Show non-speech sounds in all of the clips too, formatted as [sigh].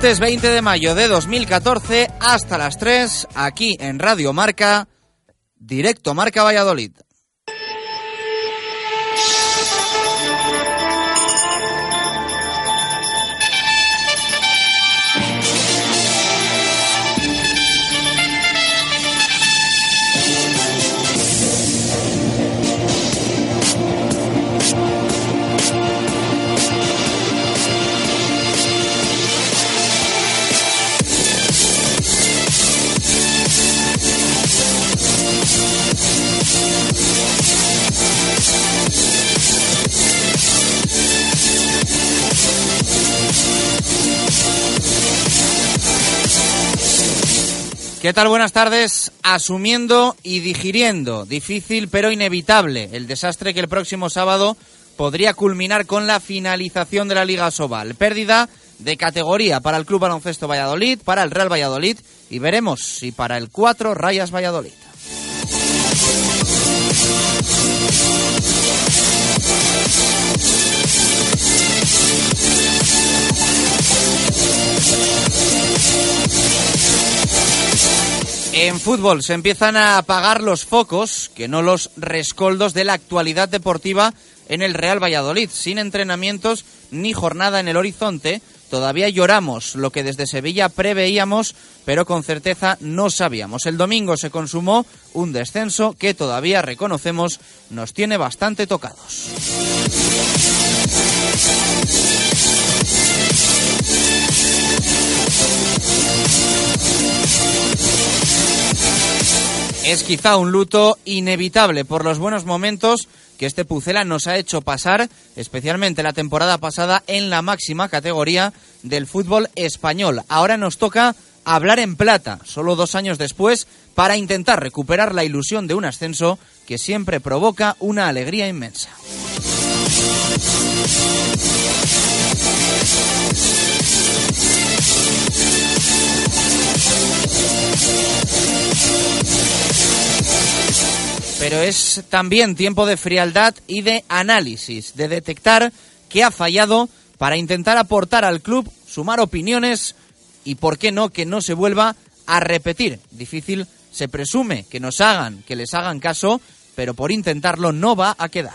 Martes 20 de mayo de 2014 hasta las 3 aquí en Radio Marca, directo Marca Valladolid. ¿Qué tal? Buenas tardes. Asumiendo y digiriendo, difícil pero inevitable, el desastre que el próximo sábado podría culminar con la finalización de la Liga Sobal. Pérdida de categoría para el Club Baloncesto Valladolid, para el Real Valladolid y veremos si para el 4 Rayas Valladolid. En fútbol se empiezan a apagar los focos, que no los rescoldos de la actualidad deportiva en el Real Valladolid. Sin entrenamientos ni jornada en el horizonte, todavía lloramos lo que desde Sevilla preveíamos, pero con certeza no sabíamos. El domingo se consumó un descenso que todavía reconocemos nos tiene bastante tocados. Es quizá un luto inevitable por los buenos momentos que este Pucela nos ha hecho pasar, especialmente la temporada pasada en la máxima categoría del fútbol español. Ahora nos toca hablar en plata, solo dos años después, para intentar recuperar la ilusión de un ascenso que siempre provoca una alegría inmensa. Pero es también tiempo de frialdad y de análisis, de detectar qué ha fallado para intentar aportar al club, sumar opiniones y, por qué no, que no se vuelva a repetir. Difícil se presume que nos hagan, que les hagan caso, pero por intentarlo no va a quedar.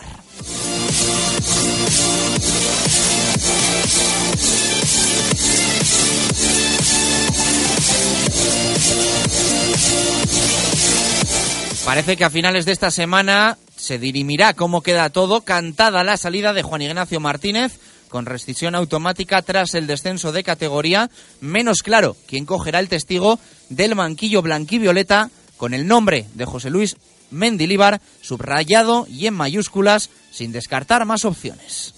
Parece que a finales de esta semana se dirimirá cómo queda todo, cantada la salida de Juan Ignacio Martínez con rescisión automática tras el descenso de categoría, menos claro quién cogerá el testigo del manquillo blanquivioleta con el nombre de José Luis Mendilíbar subrayado y en mayúsculas sin descartar más opciones.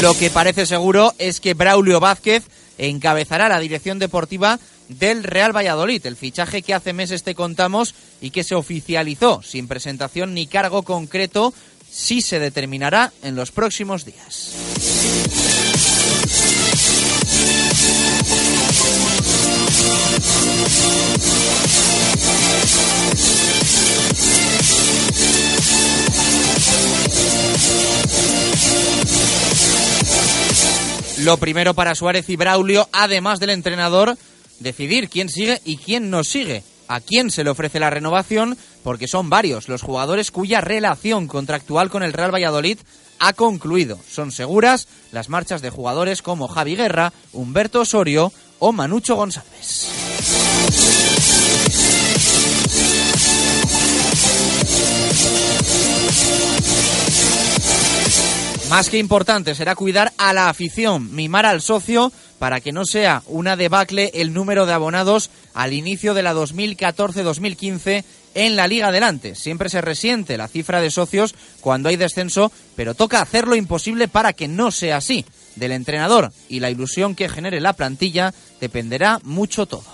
Lo que parece seguro es que Braulio Vázquez encabezará la dirección deportiva del Real Valladolid, el fichaje que hace meses te contamos y que se oficializó sin presentación ni cargo concreto, sí se determinará en los próximos días. Lo primero para Suárez y Braulio, además del entrenador, decidir quién sigue y quién no sigue. A quién se le ofrece la renovación, porque son varios los jugadores cuya relación contractual con el Real Valladolid ha concluido. Son seguras las marchas de jugadores como Javi Guerra, Humberto Osorio o Manucho González. Más que importante será cuidar a la afición, mimar al socio para que no sea una debacle el número de abonados al inicio de la 2014-2015 en la Liga Adelante. Siempre se resiente la cifra de socios cuando hay descenso, pero toca hacer lo imposible para que no sea así. Del entrenador y la ilusión que genere la plantilla dependerá mucho todo.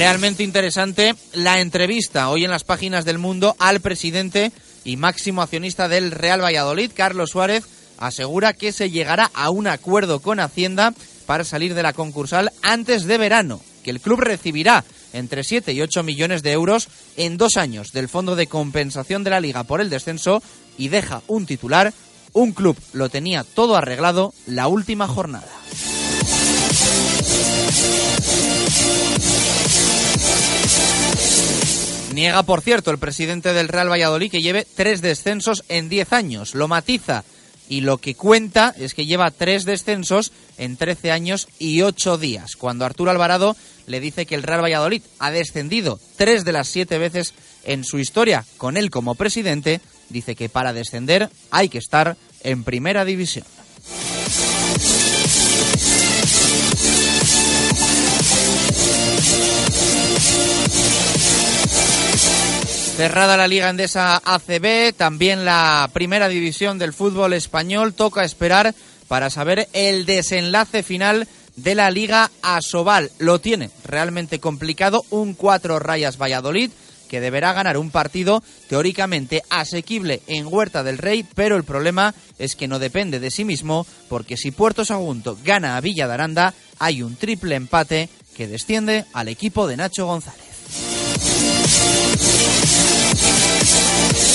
Realmente interesante la entrevista hoy en las páginas del mundo al presidente y máximo accionista del Real Valladolid, Carlos Suárez, asegura que se llegará a un acuerdo con Hacienda para salir de la concursal antes de verano, que el club recibirá entre 7 y 8 millones de euros en dos años del Fondo de Compensación de la Liga por el descenso y deja un titular, un club lo tenía todo arreglado la última jornada. Niega, por cierto, el presidente del Real Valladolid que lleve tres descensos en diez años. Lo matiza y lo que cuenta es que lleva tres descensos en trece años y ocho días. Cuando Arturo Alvarado le dice que el Real Valladolid ha descendido tres de las siete veces en su historia con él como presidente, dice que para descender hay que estar en primera división. Cerrada la Liga Endesa ACB, también la primera división del fútbol español. Toca esperar para saber el desenlace final de la Liga Asobal. Lo tiene realmente complicado. Un cuatro rayas Valladolid que deberá ganar un partido teóricamente asequible en Huerta del Rey, pero el problema es que no depende de sí mismo, porque si Puerto Sagunto gana a Villa de Aranda, hay un triple empate que desciende al equipo de Nacho González.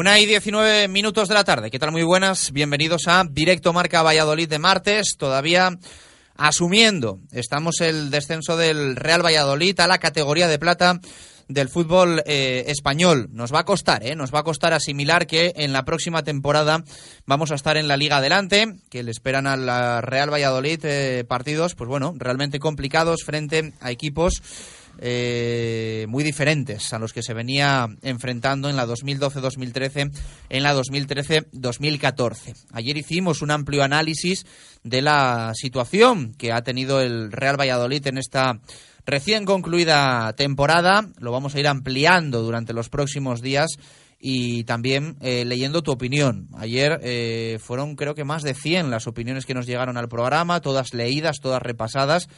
Una y 19 minutos de la tarde. ¿Qué tal? Muy buenas. Bienvenidos a Directo Marca Valladolid de martes. Todavía asumiendo, estamos el descenso del Real Valladolid a la categoría de plata del fútbol eh, español. Nos va a costar, ¿eh? Nos va a costar asimilar que en la próxima temporada vamos a estar en la Liga Adelante, que le esperan al Real Valladolid eh, partidos, pues bueno, realmente complicados frente a equipos eh, muy diferentes a los que se venía enfrentando en la 2012-2013, en la 2013-2014. Ayer hicimos un amplio análisis de la situación que ha tenido el Real Valladolid en esta recién concluida temporada. Lo vamos a ir ampliando durante los próximos días y también eh, leyendo tu opinión. Ayer eh, fueron creo que más de 100 las opiniones que nos llegaron al programa, todas leídas, todas repasadas.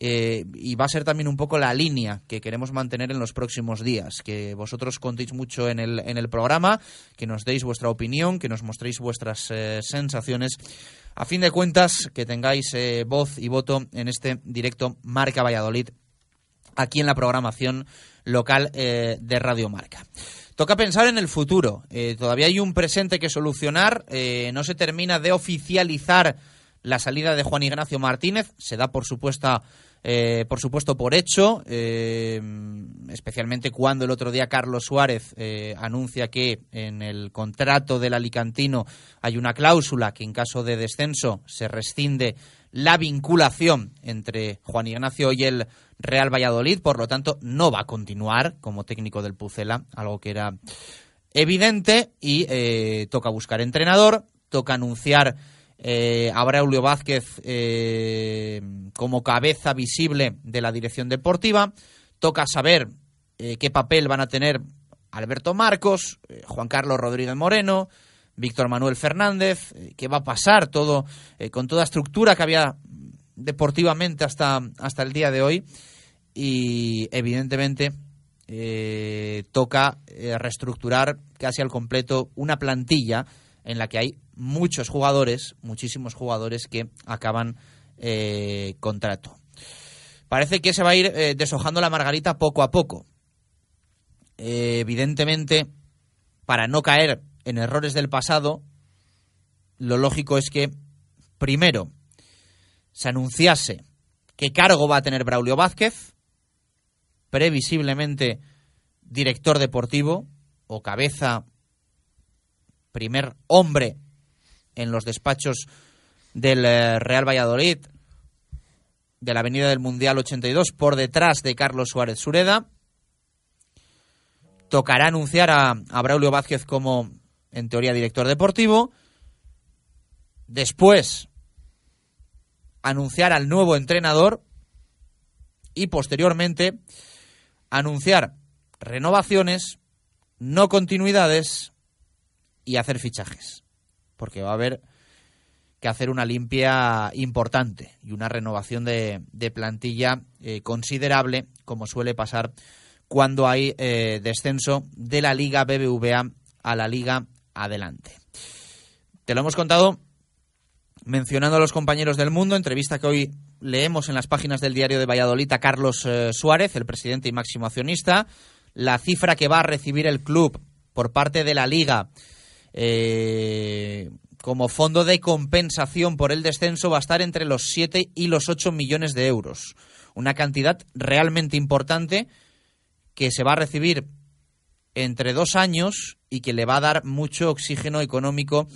Eh, y va a ser también un poco la línea que queremos mantener en los próximos días, que vosotros contéis mucho en el, en el programa, que nos deis vuestra opinión, que nos mostréis vuestras eh, sensaciones, a fin de cuentas que tengáis eh, voz y voto en este directo Marca Valladolid, aquí en la programación local de Radio Marca. Toca pensar en el futuro. todavía hay un presente que solucionar. no se termina de oficializar la salida de Juan Ignacio Martínez. Se da, por supuesto, eh, por supuesto, por hecho, eh, especialmente cuando el otro día Carlos Suárez eh, anuncia que en el contrato del Alicantino hay una cláusula que en caso de descenso se rescinde la vinculación entre Juan Ignacio y el Real Valladolid, por lo tanto no va a continuar como técnico del Pucela, algo que era evidente y toca buscar entrenador, toca anunciar eh, a Braulio Vázquez eh, como cabeza visible de la dirección deportiva. Toca saber eh, qué papel van a tener Alberto Marcos, eh, Juan Carlos Rodríguez Moreno, Víctor Manuel Fernández, qué va a pasar todo con toda estructura que había deportivamente hasta, hasta el día de hoy y evidentemente toca reestructurar casi al completo una plantilla en la que hay muchos jugadores, muchísimos jugadores que acaban contrato. Parece que se va a ir deshojando la margarita poco a poco. evidentemente, para no caer en errores del pasado, lo lógico es que, primero, se anunciase qué cargo va a tener Braulio Vázquez, previsiblemente director deportivo o cabeza, primer hombre en los despachos del eh, Real Valladolid, de la Avenida del Mundial 82, por detrás de Carlos Suárez Sureda. Tocará anunciar a, a Braulio Vázquez como en teoría director deportivo. Después anunciar al nuevo entrenador y posteriormente anunciar renovaciones, no continuidades y hacer fichajes. Porque va a haber que hacer una limpia importante y una renovación de, plantilla eh, considerable, como suele pasar cuando hay eh, descenso de la Liga BBVA a la Liga adelante. Te lo hemos contado mencionando a los compañeros del mundo, entrevista que hoy leemos en las páginas del diario de Valladolid a Carlos eh, Suárez, el presidente y máximo accionista, la cifra que va a recibir el club por parte de la liga eh, como fondo de compensación por el descenso va a estar entre los 7 y los 8 millones de euros. Una cantidad realmente importante que se va a recibir entre dos años y que le va a dar mucho oxígeno económico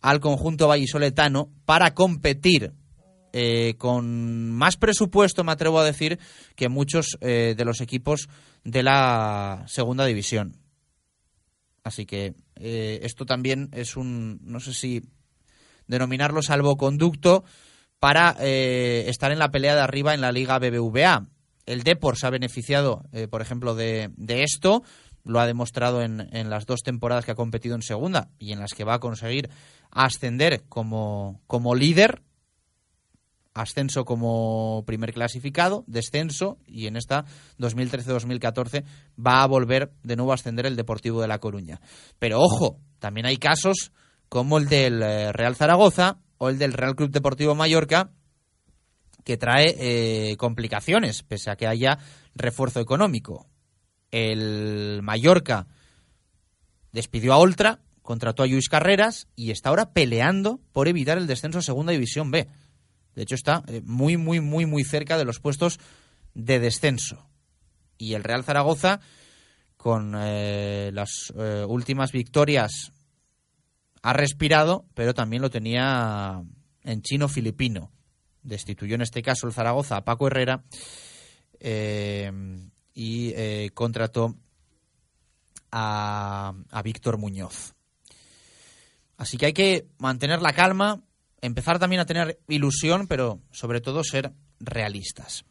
al conjunto vallisoletano para competir eh, con más presupuesto, me atrevo a decir, que muchos eh, de los equipos de la segunda división. Así que eh, esto también es un, no sé si denominarlo salvoconducto para estar en la pelea de arriba en la Liga BBVA. El Depor se ha beneficiado, por ejemplo, de, de esto lo ha demostrado en, en, las dos temporadas que ha competido en segunda y en las que va a conseguir ascender como, como líder, ascenso como primer clasificado, descenso y en esta 2013-2014 va a volver de nuevo a ascender el Deportivo de La Coruña. Pero ojo, también hay casos como el del eh, Real Zaragoza o el del Real Club Deportivo Mallorca que trae eh, complicaciones, pese a que haya refuerzo económico el Mallorca despidió a Oltra, contrató a Luis Carreras y está ahora peleando por evitar el descenso a Segunda División B. De hecho, está eh, muy, muy, muy, muy cerca de los puestos de descenso. Y el Real Zaragoza, con eh, las eh, últimas victorias, ha respirado, pero también lo tenía en chino-filipino. Destituyó en este caso el Zaragoza a Paco Herrera y contrató a, a Víctor Muñoz. Así que hay que mantener la calma, empezar también a tener ilusión, pero sobre todo ser realistas.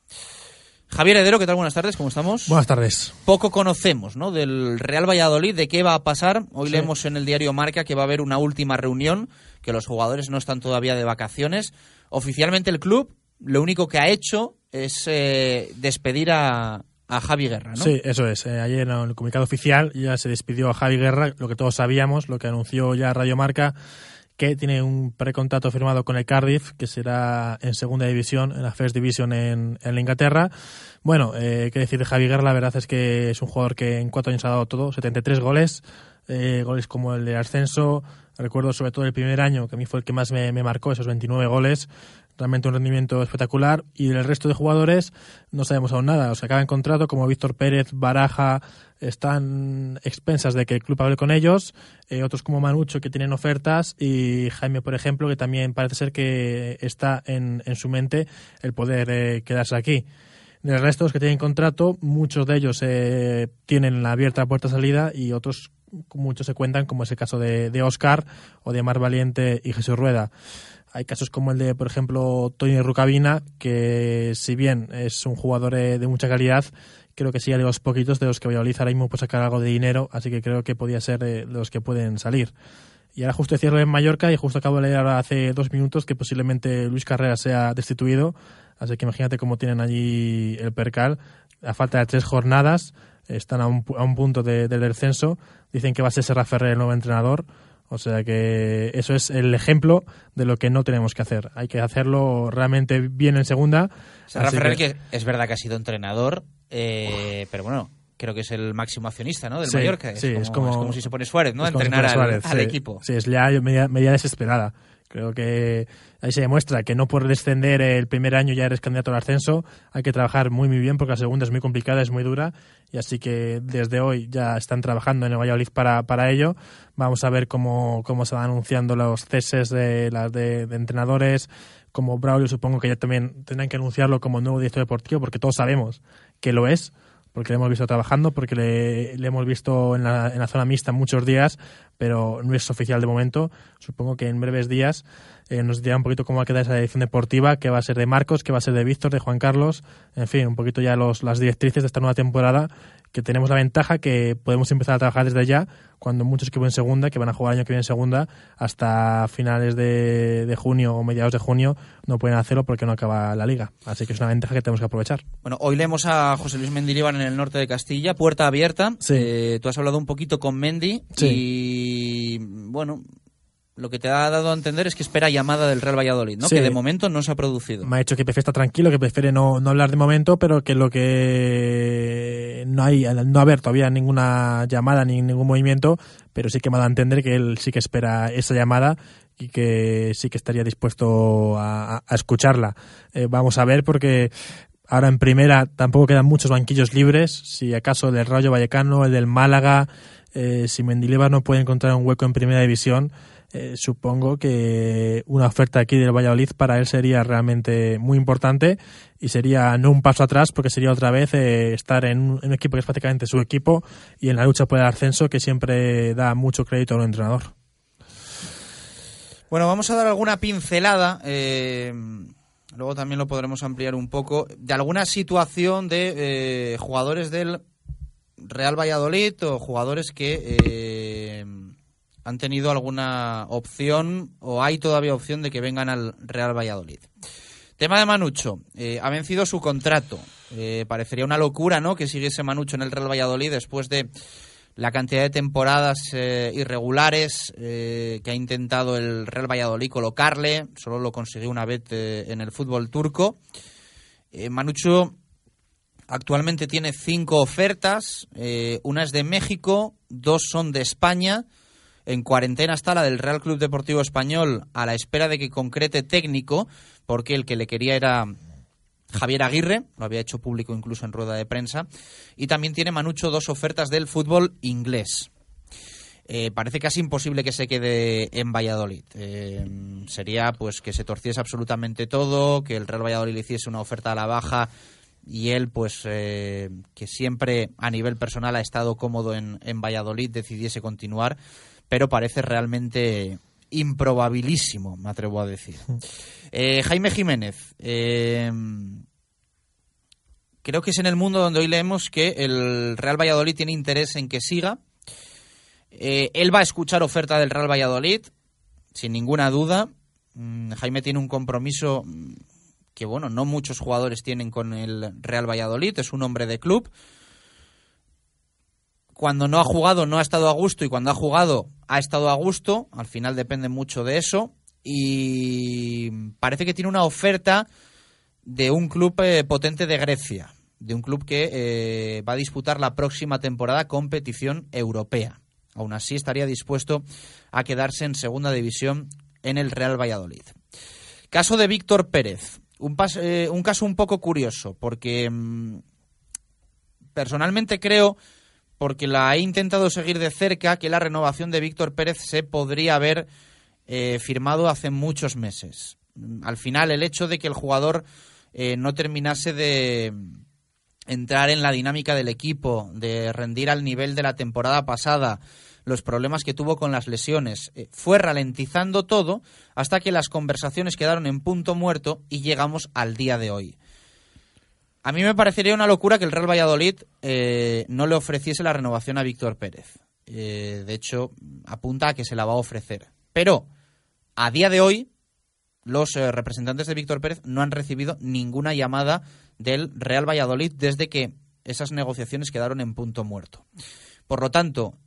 Javier Heredero, ¿qué tal? Buenas tardes, ¿cómo estamos? Buenas tardes. Poco conocemos, ¿no? Del Real Valladolid, de qué va a pasar. Hoy leemos en el diario Marca que va a haber una última reunión, que los jugadores no están todavía de vacaciones. Oficialmente el club lo único que ha hecho es eh, despedir a, a Javi Guerra, ¿no? Sí, eso es. Eh, ayer en el comunicado oficial ya se despidió a Javi Guerra, lo que todos sabíamos, lo que anunció ya Radio Marca, que tiene un precontrato firmado con el Cardiff, que será en segunda división, en la First Division en, Inglaterra. Bueno, eh, qué decir de Javi Guerra, la verdad es que es un jugador que en cuatro años ha dado todo, 73 goles, eh, goles como el de ascenso, recuerdo sobre todo el primer año, que a mí fue el que más me marcó, esos 29 goles, realmente un rendimiento espectacular. Y del resto de jugadores no sabemos aún nada. O sea, cada contrato, como Víctor Pérez, Baraja, están expensas de que el club hable con ellos. Eh, otros como Manucho, que tienen ofertas. Y Jaime, por ejemplo, que también parece ser que está en, en su mente el poder eh, quedarse aquí. Del resto, los que tienen contrato, muchos de ellos eh, tienen la abierta puerta salida y otros muchos se cuentan, como es el caso de, de Oscar o de Mar Valiente y Jesús Rueda. Hay casos como el de, por ejemplo, Tony Rucabina, que si bien es un jugador eh, de mucha calidad, creo que sí de los poquitos de los que Valladolid ahora mismo puede sacar algo de dinero, así que creo que podía ser de los que pueden salir. Y ahora justo cierre en Mallorca y justo acabo de leer ahora hace dos minutos que posiblemente Luis Carrera sea destituido, así que imagínate cómo tienen allí el percal. A falta de tres jornadas, están a un, a un punto de- del descenso, dicen que va a ser Serra Ferrer el nuevo entrenador. O sea que eso es el ejemplo de lo que no tenemos que hacer. Hay que hacerlo realmente bien en segunda. Serra Ferrer, que- que es verdad que ha sido entrenador, eh, pero bueno, creo que es el máximo accionista ¿no? del Sí, Mallorca. Es, sí, como, es como- es como si se pone Suárez, ¿no? Entrenar al, Suárez, al sí. equipo. Sí, es ya media, media desesperada. Creo que ahí se demuestra que no por descender el primer año ya eres candidato al ascenso. Hay que trabajar muy, muy bien porque la segunda es muy complicada, es muy dura. Y así que desde hoy ya están trabajando en el Valladolid para, para ello. Vamos a ver cómo, cómo se van anunciando los ceses de, las de, entrenadores. Como Braulio, supongo que ya también tendrán que anunciarlo como nuevo director deportivo porque todos sabemos que lo es porque le hemos visto trabajando, porque le, le hemos visto en la, en la zona mixta muchos días, pero no es oficial de momento. Supongo que en breves días eh, nos dirá un poquito cómo va a quedar esa dirección deportiva, qué va a ser de Marcos, qué va a ser de Víctor, de Juan Carlos, en fin, un poquito ya los, las directrices de esta nueva temporada, que tenemos la ventaja que podemos empezar a trabajar desde ya, cuando muchos equipos en segunda, que van a jugar el año que viene en segunda, hasta finales de, de junio o mediados de junio, no pueden hacerlo porque no acaba la liga. Así que es una ventaja que tenemos que aprovechar. Bueno, hoy leemos a José Luis Mendilibar en el norte de Castilla, puerta abierta. Sí. Eh, tú has hablado un poquito con Mendy y, bueno, lo que te ha dado a entender es que espera llamada del Real Valladolid, ¿no? Sí. Que de momento no se ha producido. me ha dicho que prefiere estar tranquilo, que prefiere no, no hablar de momento, pero que lo que no hay, no haber todavía ninguna llamada ni ningún movimiento, pero sí que me ha dado a entender que él sí que espera esa llamada y que sí que estaría dispuesto a, escucharla. Eh, vamos a ver porque ahora en primera tampoco quedan muchos banquillos libres, si acaso el del Rayo Vallecano, el del Málaga, eh, si Mendilibar no puede encontrar un hueco en primera división, eh, supongo que una oferta aquí del Valladolid para él sería realmente muy importante y sería no un paso atrás porque sería otra vez eh, estar en un, equipo que es prácticamente su equipo y en la lucha por el ascenso que siempre da mucho crédito a un entrenador. Bueno, vamos a dar alguna pincelada, eh, luego también lo podremos ampliar un poco, de alguna situación de eh, jugadores del Real Valladolid o jugadores que han tenido alguna opción o hay todavía opción de que vengan al Real Valladolid. Tema de Manucho, eh, ha vencido su contrato. Eh, parecería una locura, ¿no? Que siguiese Manucho en el Real Valladolid después de la cantidad de temporadas eh, irregulares que ha intentado el Real Valladolid colocarle. Solo lo consiguió una vez en el fútbol turco. Manucho actualmente tiene cinco ofertas. una es de México, dos son de España. En cuarentena está la del Real Club Deportivo Español a la espera de que concrete técnico, porque el que le quería era Javier Aguirre, lo había hecho público incluso en rueda de prensa, y también tiene Manucho dos ofertas del fútbol inglés. Eh, parece casi imposible que se quede en Valladolid. Eh, sería pues que se torciese absolutamente todo, que el Real Valladolid le hiciese una oferta a la baja y él pues eh, que siempre a nivel personal ha estado cómodo en, en Valladolid decidiese continuar, pero parece realmente improbabilísimo, me atrevo a decir. Eh, Jaime Jiménez, eh, creo que es en el mundo donde hoy leemos que el Real Valladolid tiene interés en que siga. Eh, él va a escuchar oferta del Real Valladolid, sin ninguna duda. Mm, Jaime tiene un compromiso que, bueno, no muchos jugadores tienen con el Real Valladolid. Es un hombre de club. Cuando no ha jugado, no ha estado a gusto. Y cuando ha jugado, ha estado a gusto. Al final depende mucho de eso. Y parece que tiene una oferta de un club eh, potente de Grecia. De un club que eh, va a disputar la próxima temporada competición europea. Aún así, estaría dispuesto a quedarse en segunda división en el Real Valladolid. Caso de Víctor Pérez. Un, pas- eh, un caso un poco curioso, porque mm, personalmente creo, porque la he intentado seguir de cerca, que la renovación de Víctor Pérez se podría haber eh, firmado hace muchos meses. Al final, el hecho de que el jugador eh, no terminase de entrar en la dinámica del equipo, de rendir al nivel de la temporada pasada, los problemas que tuvo con las lesiones, eh, fue ralentizando todo hasta que las conversaciones quedaron en punto muerto y llegamos al día de hoy. A mí me parecería una locura que el Real Valladolid eh, no le ofreciese la renovación a Víctor Pérez. Eh, de hecho, apunta a que se la va a ofrecer. Pero, a día de hoy, los eh, representantes de Víctor Pérez no han recibido ninguna llamada del Real Valladolid desde que esas negociaciones quedaron en punto muerto. Por lo tanto,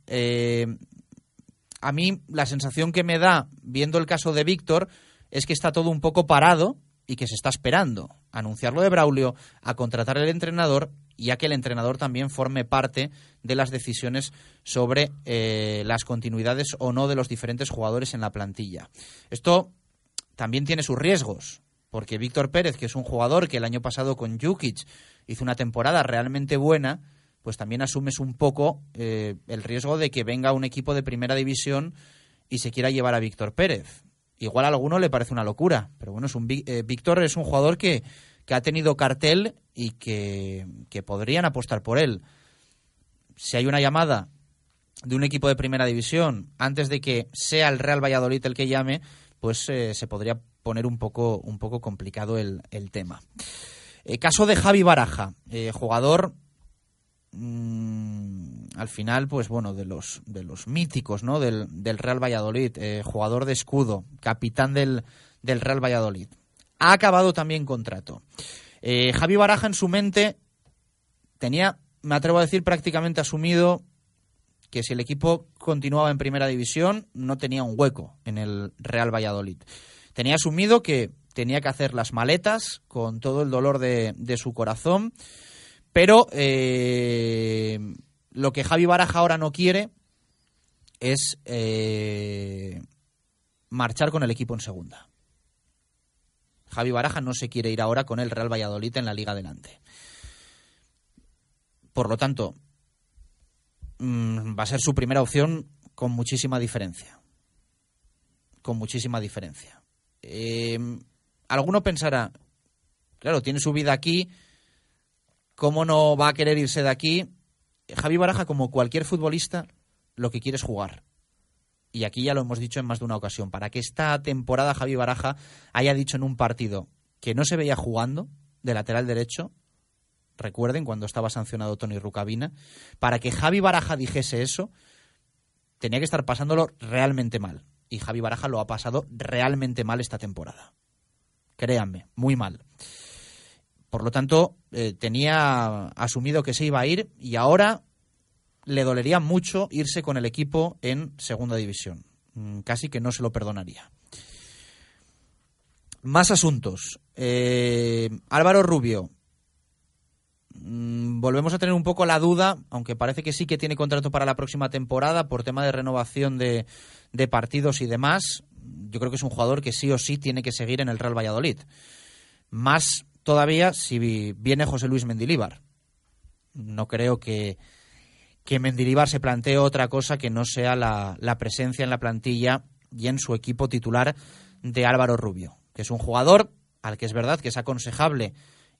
a mí la sensación que me da viendo el caso de Víctor es que está todo un poco parado y que se está esperando anunciarlo de Braulio, a contratar al entrenador y a que el entrenador también forme parte de las decisiones sobre eh, las continuidades o no de los diferentes jugadores en la plantilla. Esto también tiene sus riesgos, porque Víctor Pérez, que es un jugador que el año pasado con Jukic hizo una temporada realmente buena, pues también asumes un poco eh, el riesgo de que venga un equipo de primera división y se quiera llevar a Víctor Pérez. Igual a alguno le parece una locura, pero bueno, es un, eh, Víctor es un jugador que, que, ha tenido cartel y que, que podrían apostar por él. Si hay una llamada de un equipo de primera división antes de que sea el Real Valladolid el que llame, pues eh, se podría poner un poco, un poco complicado el, el tema. caso de Javi Baraja, jugador Mm, al final, pues bueno, de los, de los míticos, ¿no? Del, Real Valladolid, eh, jugador de escudo, capitán del, Real Valladolid. Ha acabado también contrato. Eh, Javi Baraja en su mente tenía, me atrevo a decir, prácticamente asumido que si el equipo continuaba en primera división no tenía un hueco en el Real Valladolid. Tenía asumido que tenía que hacer las maletas con todo el dolor de, de su corazón pero eh, lo que Javi Baraja ahora no quiere es eh, marchar con el equipo en segunda. Javi Baraja no se quiere ir ahora con el Real Valladolid en la Liga Adelante. Por lo tanto, mm, va a ser su primera opción con muchísima diferencia. Con muchísima diferencia. Eh, alguno pensará, claro, tiene su vida aquí, ¿Cómo no va a querer irse de aquí? Javi Baraja, como cualquier futbolista, lo que quiere es jugar. Y aquí ya lo hemos dicho en más de una ocasión. Para que esta temporada Javi Baraja haya dicho en un partido que no se veía jugando de lateral derecho, recuerden cuando estaba sancionado Tony Rucabina, para que Javi Baraja dijese eso, tenía que estar pasándolo realmente mal. Y Javi Baraja lo ha pasado realmente mal esta temporada. Créanme, muy mal. Por lo tanto, eh, tenía asumido que se iba a ir y ahora le dolería mucho irse con el equipo en segunda división. Mm, casi que no se lo perdonaría. Más asuntos. Eh, Álvaro Rubio. Mm, volvemos a tener un poco la duda, aunque parece que sí que tiene contrato para la próxima temporada por tema de renovación de, de partidos y demás. Yo creo que es un jugador que sí o sí tiene que seguir en el Real Valladolid. Más todavía si viene José Luis Mendilíbar. No creo que, que Mendilíbar se plantee otra cosa que no sea la, la presencia en la plantilla y en su equipo titular de Álvaro Rubio, que es un jugador al que es verdad que es aconsejable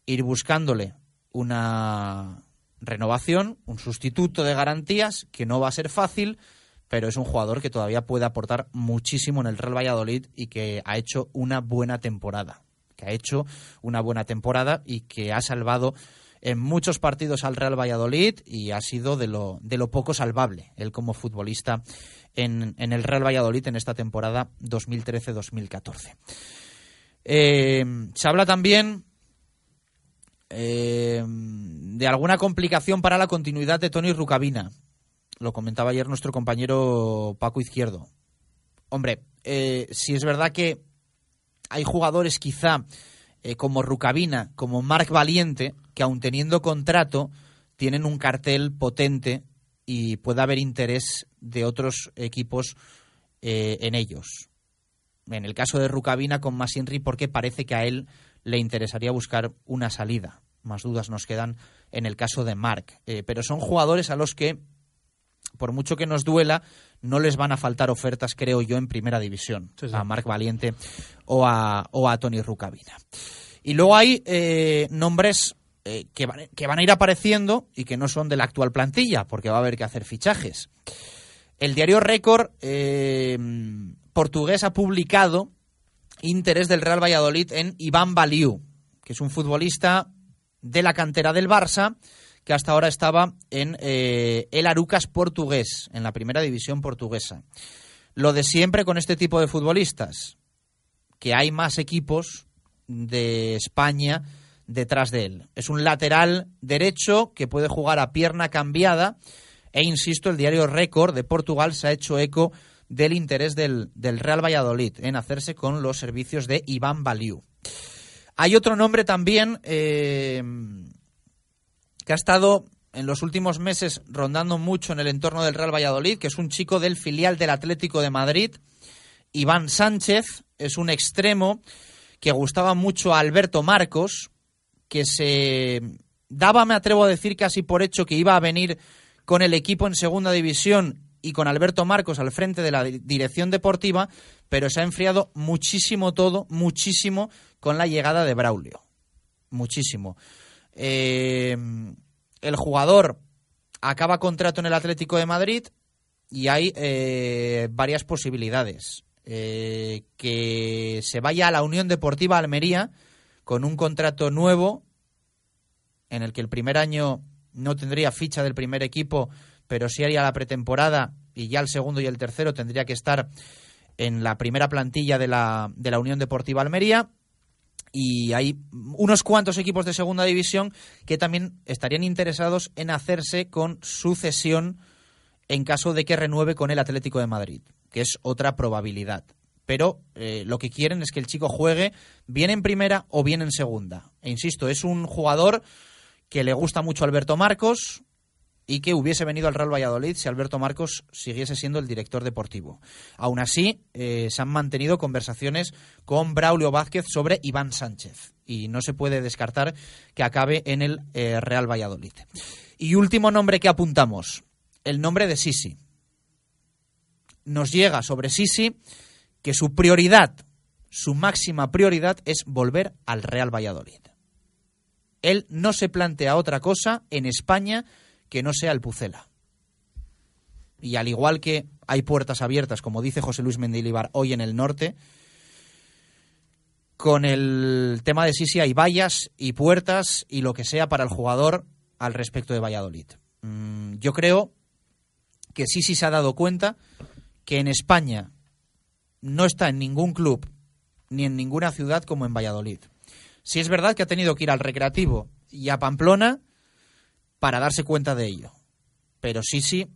ir buscándole una renovación, un sustituto de garantías, que no va a ser fácil, pero es un jugador que todavía puede aportar muchísimo en el Real Valladolid y que ha hecho una buena temporada que ha hecho una buena temporada y que ha salvado en muchos partidos al Real Valladolid y ha sido de lo, de lo poco salvable él como futbolista en, en el Real Valladolid en esta temporada 2013-2014. Eh, se habla también eh, de alguna complicación para la continuidad de Tony Rucabina. Lo comentaba ayer nuestro compañero Paco Izquierdo. Hombre, eh, si es verdad que hay jugadores quizá eh, como Rucabina, como Marc Valiente, que aun teniendo contrato, tienen un cartel potente y puede haber interés de otros equipos eh, en ellos. En el caso de Rucabina con Masinri, porque parece que a él le interesaría buscar una salida. Más dudas nos quedan en el caso de Marc. Eh, pero son jugadores a los que, por mucho que nos duela, no les van a faltar ofertas, creo yo, en primera división. A Marc Valiente o a, o a Tony Rucabina. Y luego hay eh, nombres eh, que, van, que, van, a ir apareciendo y que no son de la actual plantilla, porque va a haber que hacer fichajes. El diario Récord eh, portugués ha publicado interés del Real Valladolid en Iván Baliu, que es un futbolista de la cantera del Barça, que hasta ahora estaba en eh, el Arucas portugués, en la primera división portuguesa. Lo de siempre con este tipo de futbolistas, que hay más equipos de España detrás de él. Es un lateral derecho que puede jugar a pierna cambiada e, insisto, el diario Récord de Portugal se ha hecho eco del interés del, Real Valladolid en hacerse con los servicios de Iván Baliu. Hay otro nombre también eh, que ha estado en los últimos meses rondando mucho en el entorno del Real Valladolid, que es un chico del filial del Atlético de Madrid, Iván Sánchez, es un extremo que gustaba mucho a Alberto Marcos, que se daba, me atrevo a decir casi por hecho, que iba a venir con el equipo en segunda división y con Alberto Marcos al frente de la dirección deportiva, pero se ha enfriado muchísimo todo, muchísimo con la llegada de Braulio. Muchísimo. Eh, el jugador acaba contrato en el Atlético de Madrid y hay eh, varias posibilidades. Eh, que se vaya a la Unión Deportiva Almería con un contrato nuevo en el que el primer año no tendría ficha del primer equipo, pero sí haría la pretemporada y ya el segundo y el tercero tendría que estar en la primera plantilla de la, de la Unión Deportiva Almería. Y hay unos cuantos equipos de segunda división que también estarían interesados en hacerse con su cesión en caso de que renueve con el Atlético de Madrid, que es otra probabilidad. Pero eh, lo que quieren es que el chico juegue bien en primera o bien en segunda. E insisto, es un jugador que le gusta mucho a Alberto Marcos, y que hubiese venido al Real Valladolid si Alberto Marcos siguiese siendo el director deportivo. Aún así, eh, se han mantenido conversaciones con Braulio Vázquez sobre Iván Sánchez y no se puede descartar que acabe en el eh, Real Valladolid. Y último nombre que apuntamos, el nombre de Sisi. Nos llega sobre Sisi que su prioridad, su máxima prioridad es volver al Real Valladolid. Él no se plantea otra cosa en España que no sea el Pucela. Y al igual que hay puertas abiertas, como dice José Luis Mendilibar hoy en el norte, con el tema de Sisi hay vallas y puertas y lo que sea para el jugador al respecto de Valladolid. Mm, yo creo que Sisi se ha dado cuenta que en España no está en ningún club ni en ninguna ciudad como en Valladolid. Si es verdad que ha tenido que ir al Recreativo y a Pamplona para darse cuenta de ello. Pero sí,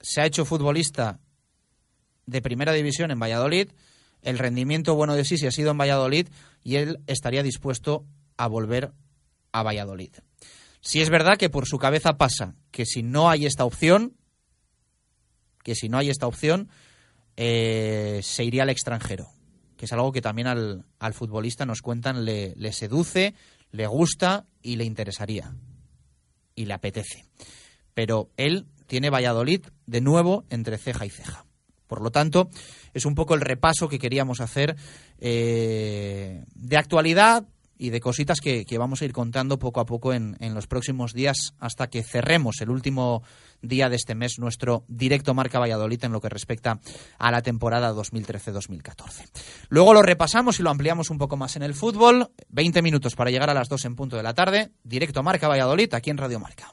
se ha hecho futbolista de primera división en Valladolid, el rendimiento bueno de Sisi ha sido en Valladolid y él estaría dispuesto a volver a Valladolid. Si es verdad que por su cabeza pasa que si no hay esta opción, que si no hay esta opción, eh, se iría al extranjero, que es algo que también al, futbolista nos cuentan le, le seduce, le gusta y le interesaría. Y le apetece. Pero él tiene Valladolid de nuevo entre ceja y ceja. Por lo tanto, es un poco el repaso que queríamos hacer eh, de actualidad, y de cositas que, vamos a ir contando poco a poco en, en, los próximos días hasta que cerremos el último día de este mes nuestro directo Marca Valladolid en lo que respecta a la temporada 2013-2014. Luego lo repasamos y lo ampliamos un poco más en el fútbol. 20 minutos para llegar a las 2 en punto de la tarde. Directo Marca Valladolid aquí en Radio Marca.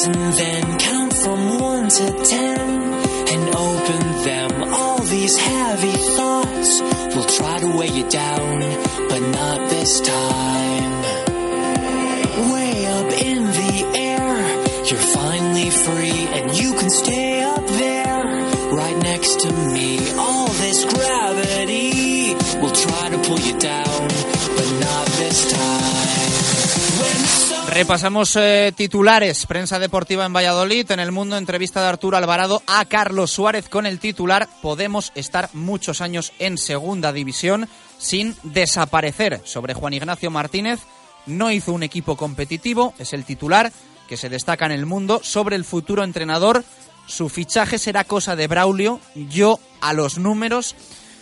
books and then count from one to ten and open them. All these heavy thoughts will try to weigh you down, but not this time. Way up in the air, you're finally free and you can stay up there right next to me. All this gravity will try to pull you down, but not this time. Repasamos eh, titulares. Prensa deportiva en Valladolid. En el mundo, entrevista de Arturo Alvarado a Carlos Suárez con el titular. Podemos estar muchos años en segunda división sin desaparecer. Sobre Juan Ignacio Martínez. No hizo un equipo competitivo. Es el titular que se destaca en el mundo. Sobre el futuro entrenador. Su fichaje será cosa de Braulio. Yo a los números.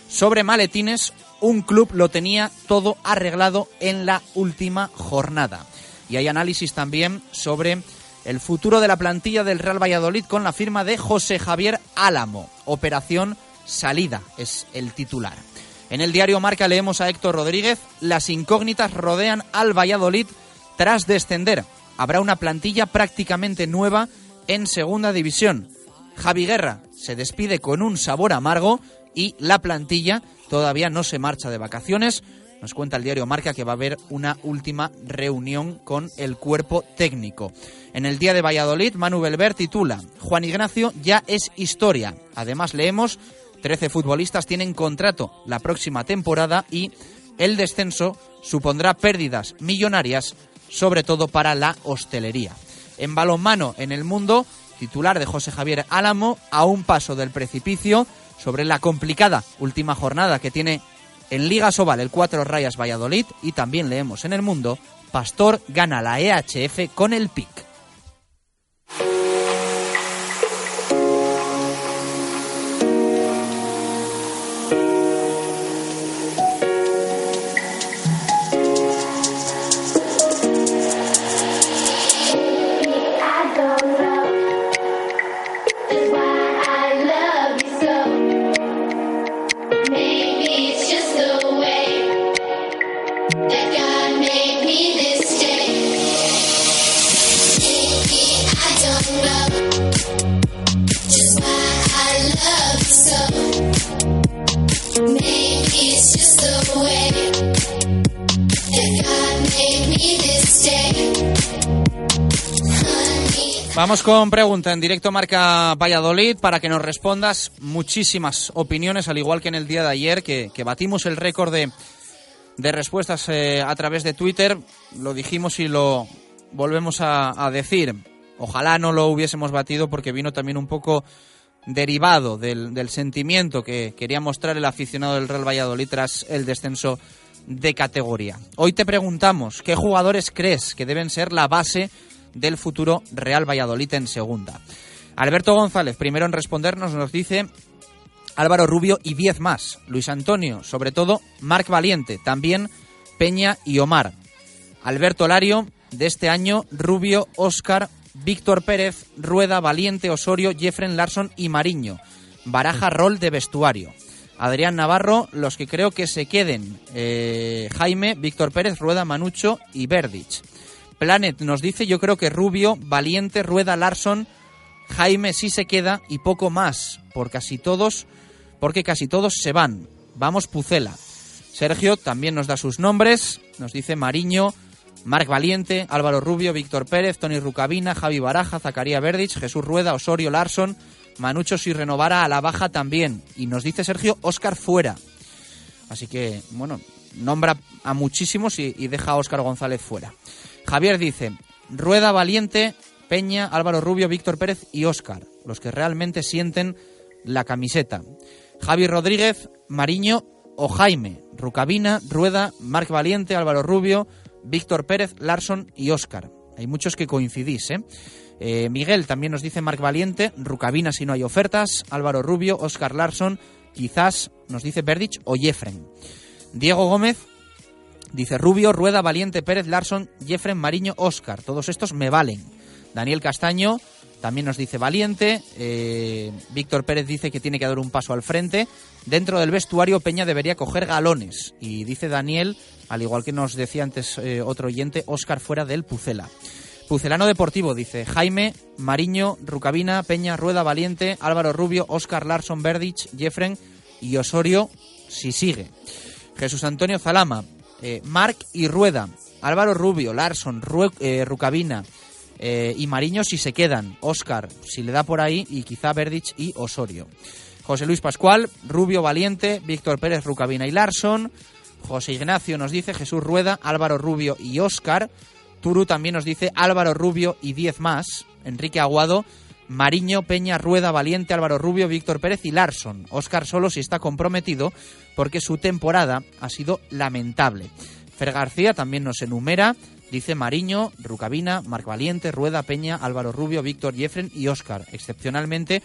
Sobre maletines. Un club lo tenía todo arreglado en la última jornada y hay análisis también sobre el futuro de la plantilla del Real Valladolid con la firma de José Javier Álamo. Operación Salida es el titular. En el diario Marca leemos a Héctor Rodríguez, las incógnitas rodean al Valladolid tras descender. Habrá una plantilla prácticamente nueva en segunda división. Javi Guerra se despide con un sabor amargo y la plantilla todavía no se marcha de vacaciones. Nos cuenta el diario Marca que va a haber una última reunión con el cuerpo técnico. En el día de Valladolid, Manu Belver titula Juan Ignacio ya es historia. Además leemos 13 futbolistas tienen contrato la próxima temporada y el descenso supondrá pérdidas millonarias, sobre todo para la hostelería. En balonmano en el mundo, titular de José Javier Álamo, a un paso del precipicio sobre la complicada última jornada que tiene en Liga Sobal, el 4 Rayas Valladolid y también leemos en el mundo, Pastor gana la EHF con el PIC. Vamos con pregunta en directo Marca Valladolid para que nos respondas muchísimas opiniones, al igual que en el día de ayer, que, batimos el récord de, respuestas eh, a través de Twitter. Lo dijimos y lo volvemos a, decir. Ojalá no lo hubiésemos batido porque vino también un poco derivado del sentimiento que quería mostrar el aficionado del Real Valladolid tras el descenso de categoría. Hoy te preguntamos, ¿qué jugadores crees que deben ser la base del futuro Real Valladolid en segunda. Alberto González, primero en respondernos, nos dice Álvaro Rubio y 10 más. Luis Antonio, sobre todo Marc Valiente, también Peña y Omar. Alberto Lario, de este año, Rubio, Óscar, Víctor Pérez, Rueda, Valiente, Osorio, Jeffren Larson y Mariño. Baraja rol de vestuario. Adrián Navarro, los que creo que se queden. Eh, Jaime, Víctor Pérez, Rueda, Manucho y Verdich. Planet nos dice, yo creo que Rubio, Valiente, Rueda, Larson, Jaime sí se queda y poco más, por casi todos, porque casi todos se van. Vamos Pucela. Sergio también nos da sus nombres, nos dice Mariño, Marc Valiente, Álvaro Rubio, Víctor Pérez, Tony Rucabina, Javi Baraja, Zacaría Verdich, Jesús Rueda, Osorio Larson, Manucho si renovara a la baja también. Y nos dice Sergio, Óscar fuera. Así que, bueno, nombra a muchísimos y, y deja a Óscar González fuera. Javier dice, Rueda Valiente, Peña, Álvaro Rubio, Víctor Pérez y Óscar, los que realmente sienten la camiseta. Javi Rodríguez, Mariño o Jaime, Rucabina, Rueda, Marc Valiente, Álvaro Rubio, Víctor Pérez, Larson y Óscar. Hay muchos que coincidís, ¿eh? ¿Eh? Miguel también nos dice Marc Valiente, Rucabina si no hay ofertas, Álvaro Rubio, Óscar Larson, quizás nos dice Berdich o Jeffren. Diego Gómez, Dice Rubio, Rueda, Valiente, Pérez, Larson, Jeffren, Mariño, Oscar. Todos estos me valen. Daniel Castaño también nos dice Valiente. Eh, Víctor Pérez dice que tiene que dar un paso al frente. Dentro del vestuario, Peña debería coger galones. Y dice Daniel, al igual que nos decía antes eh, otro oyente, Oscar fuera del Pucela. Pucelano Deportivo dice Jaime, Mariño, Rucabina, Peña, Rueda, Valiente, Álvaro Rubio, Oscar Larson, Verdich, Jeffren y Osorio si sigue. Jesús Antonio Zalama, eh, Marc y Rueda, Álvaro Rubio, Larson, eh, Rucabina eh, y Mariño si se quedan, Oscar si le da por ahí y quizá Verdich y Osorio. José Luis Pascual, Rubio Valiente, Víctor Pérez, Rucabina y Larson. José Ignacio nos dice Jesús Rueda, Álvaro Rubio y Oscar. Turu también nos dice Álvaro Rubio y 10 más. Enrique Aguado, Mariño, Peña, Rueda, Valiente, Álvaro Rubio, Víctor Pérez y Larson. Oscar solo si está comprometido porque su temporada ha sido lamentable. Fer García también nos enumera, dice Mariño, Rucabina, Marc Valiente, Rueda, Peña, Álvaro Rubio, Víctor Jeffren y Oscar. Excepcionalmente,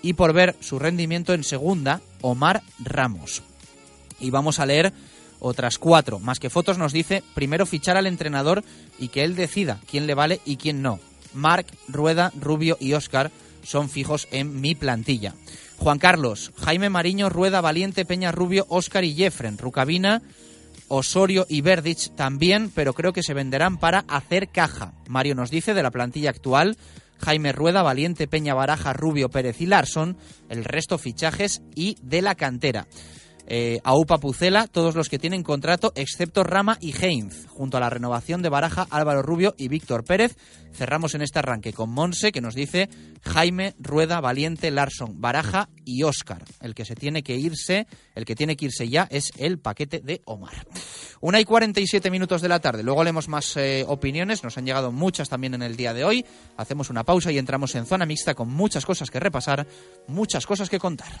y por ver su rendimiento en segunda, Omar Ramos. Y vamos a leer otras cuatro. Más que fotos nos dice primero fichar al entrenador y que él decida quién le vale y quién no. Marc, Rueda, Rubio y Oscar son fijos en mi plantilla. Juan Carlos, Jaime Mariño, Rueda, Valiente, Peña, Rubio, Oscar y Jeffren. Rucabina, Osorio y Verdich también, pero creo que se venderán para hacer caja. Mario nos dice de la plantilla actual, Jaime Rueda, Valiente, Peña Baraja, Rubio, Pérez y Larson, el resto fichajes y de la cantera eh, Aupa Pucela, todos los que tienen contrato, excepto Rama y Heinz, junto a la renovación de Baraja, Álvaro Rubio y Víctor Pérez. Cerramos en este arranque con Monse, que nos dice Jaime, Rueda, Valiente, Larson, Baraja y Óscar. El que se tiene que irse, el que tiene que irse ya es el paquete de Omar. Una y 47 minutos de la tarde. Luego leemos más eh, opiniones, nos han llegado muchas también en el día de hoy. Hacemos una pausa y entramos en zona mixta con muchas cosas que repasar, muchas cosas que contar.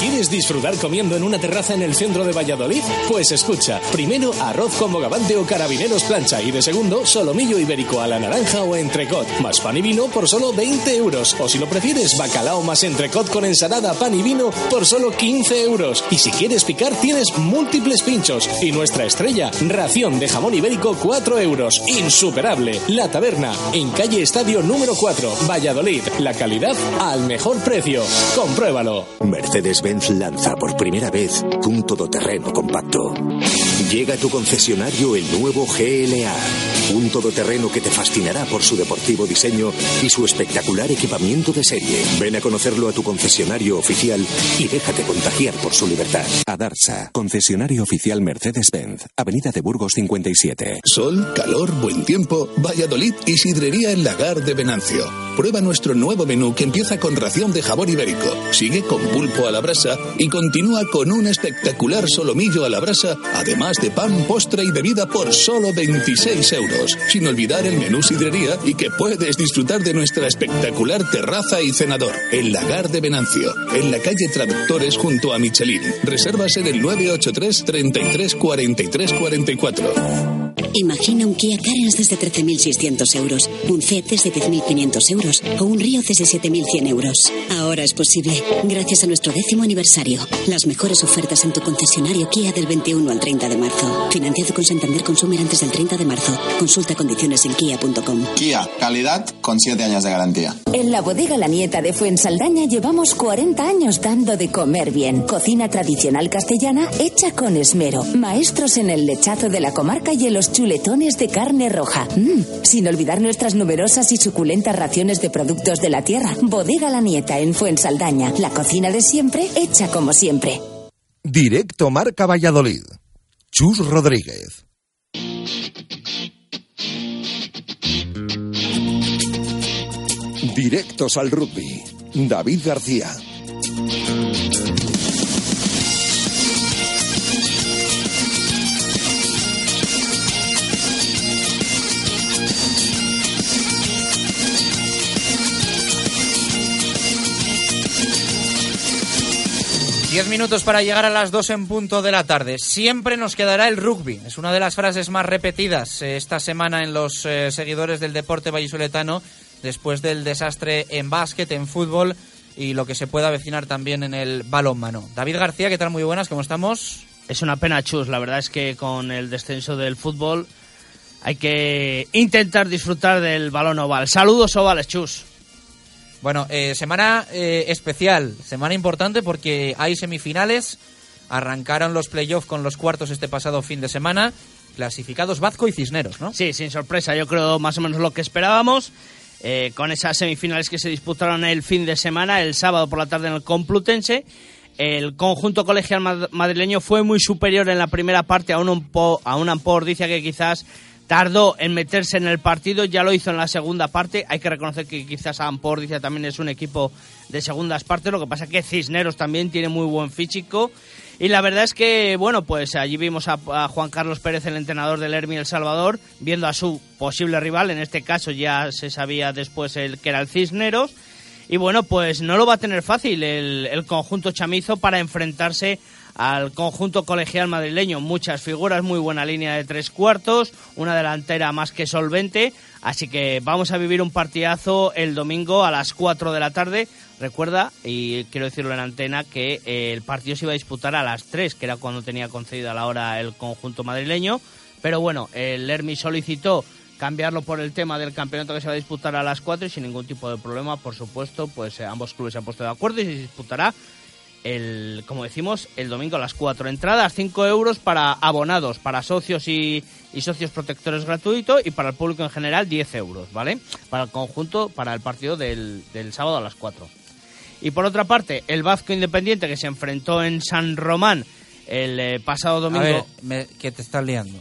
¿Quieres disfrutar comiendo en una terraza en el centro de Valladolid? Pues escucha, primero arroz con bogavante o carabineros plancha y de segundo solomillo ibérico a la naranja o entrecot, más pan y vino por solo 20 euros. O si lo prefieres, bacalao más entrecot con ensalada, pan y vino por solo 15 euros. Y si quieres picar, tienes múltiples pinchos. Y nuestra estrella, ración de jamón ibérico 4 euros. Insuperable. La taberna, en calle Estadio número 4, Valladolid. La calidad al mejor precio. Compruébalo. Mercedes-Benz lanza por primera vez un todoterreno compacto. Llega a tu concesionario el nuevo GLA, un todoterreno que te fascinará por su deportivo diseño y su espectacular equipamiento de serie. Ven a conocerlo a tu concesionario oficial y déjate contagiar por su libertad. Adarsa, concesionario oficial Mercedes-Benz, Avenida de Burgos 57. Sol, calor, buen tiempo, Valladolid y sidrería en Lagar de Venancio. Prueba nuestro nuevo menú que empieza con ración de jabón ibérico, sigue con pulpo a la brasa y continúa con un espectacular solomillo a la brasa, además de pan, postre y bebida por solo 26 euros. Sin olvidar el menú sidrería y que puedes disfrutar de nuestra espectacular terraza y cenador. El Lagar de Venancio, en la calle Traductores junto a Michelin. Reservas en el 983 33 43 44. Imagina un Kia Carens desde 13.600 euros, un C desde 10.500 euros o un Río desde 7.100 euros. Ahora es posible, gracias a nuestro décimo aniversario. Las mejores ofertas en tu concesionario Kia del 21 al 30 de marzo. Financiado con Santander Consumer antes del 30 de marzo. Consulta condiciones en kia.com. Kia, calidad con 7 años de garantía. En la bodega La Nieta de Fuensaldaña llevamos 40 años dando de comer bien. Cocina tradicional castellana hecha con esmero. Maestros en el lechazo de la comarca y en los chuletones de carne roja. Mm, sin olvidar nuestras numerosas y suculentas raciones de productos de la tierra. Bodega La Nieta en Fuensaldaña. La cocina de siempre hecha como siempre. Directo Marca Valladolid. Chus Rodríguez. Directos al rugby. David García. Diez minutos para llegar a las dos en punto de la tarde. Siempre nos quedará el rugby. Es una de las frases más repetidas eh, esta semana en los eh, seguidores del deporte vallisoletano después del desastre en básquet, en fútbol y lo que se puede avecinar también en el balonmano. David García, ¿qué tal? Muy buenas, ¿cómo estamos? Es una pena, Chus. La verdad es que con el descenso del fútbol hay que intentar disfrutar del balón oval. Saludos ovales, Chus. Bueno, eh, semana eh, especial, semana importante porque hay semifinales. Arrancaron los playoffs con los cuartos este pasado fin de semana. Clasificados Vazco y Cisneros, ¿no? Sí, sin sorpresa. Yo creo más o menos lo que esperábamos. Eh, con esas semifinales que se disputaron el fin de semana, el sábado por la tarde en el Complutense. El conjunto colegial madrileño fue muy superior en la primera parte a un, a un Ampor, dice que quizás tardó en meterse en el partido, ya lo hizo en la segunda parte. Hay que reconocer que quizás Ampordicia también es un equipo de segundas partes, lo que pasa es que Cisneros también tiene muy buen físico. Y la verdad es que, bueno, pues allí vimos a, a Juan Carlos Pérez, el entrenador del Hermi El Salvador, viendo a su posible rival, en este caso ya se sabía después el que era el Cisneros. Y bueno, pues no lo va a tener fácil el, el conjunto chamizo para enfrentarse al conjunto colegial madrileño. Muchas figuras, muy buena línea de tres cuartos, una delantera más que solvente. Así que vamos a vivir un partidazo el domingo a las 4 de la tarde. Recuerda, y quiero decirlo en antena, que eh, el partido se iba a disputar a las 3, que era cuando tenía concedida la hora el conjunto madrileño. Pero bueno, el Hermi solicitó cambiarlo por el tema del campeonato que se va a disputar a las 4 y sin ningún tipo de problema, por supuesto, pues eh, ambos clubes se han puesto de acuerdo y se disputará el, como decimos, el domingo a las 4. Entradas 5 euros para abonados, para socios y, y, socios protectores gratuito y para el público en general 10 euros, ¿vale? Para el conjunto, para el partido del, del sábado a las 4. Y por otra parte, el Vasco Independiente que se enfrentó en San Román el eh, pasado domingo. A ver, me, que te estás liando.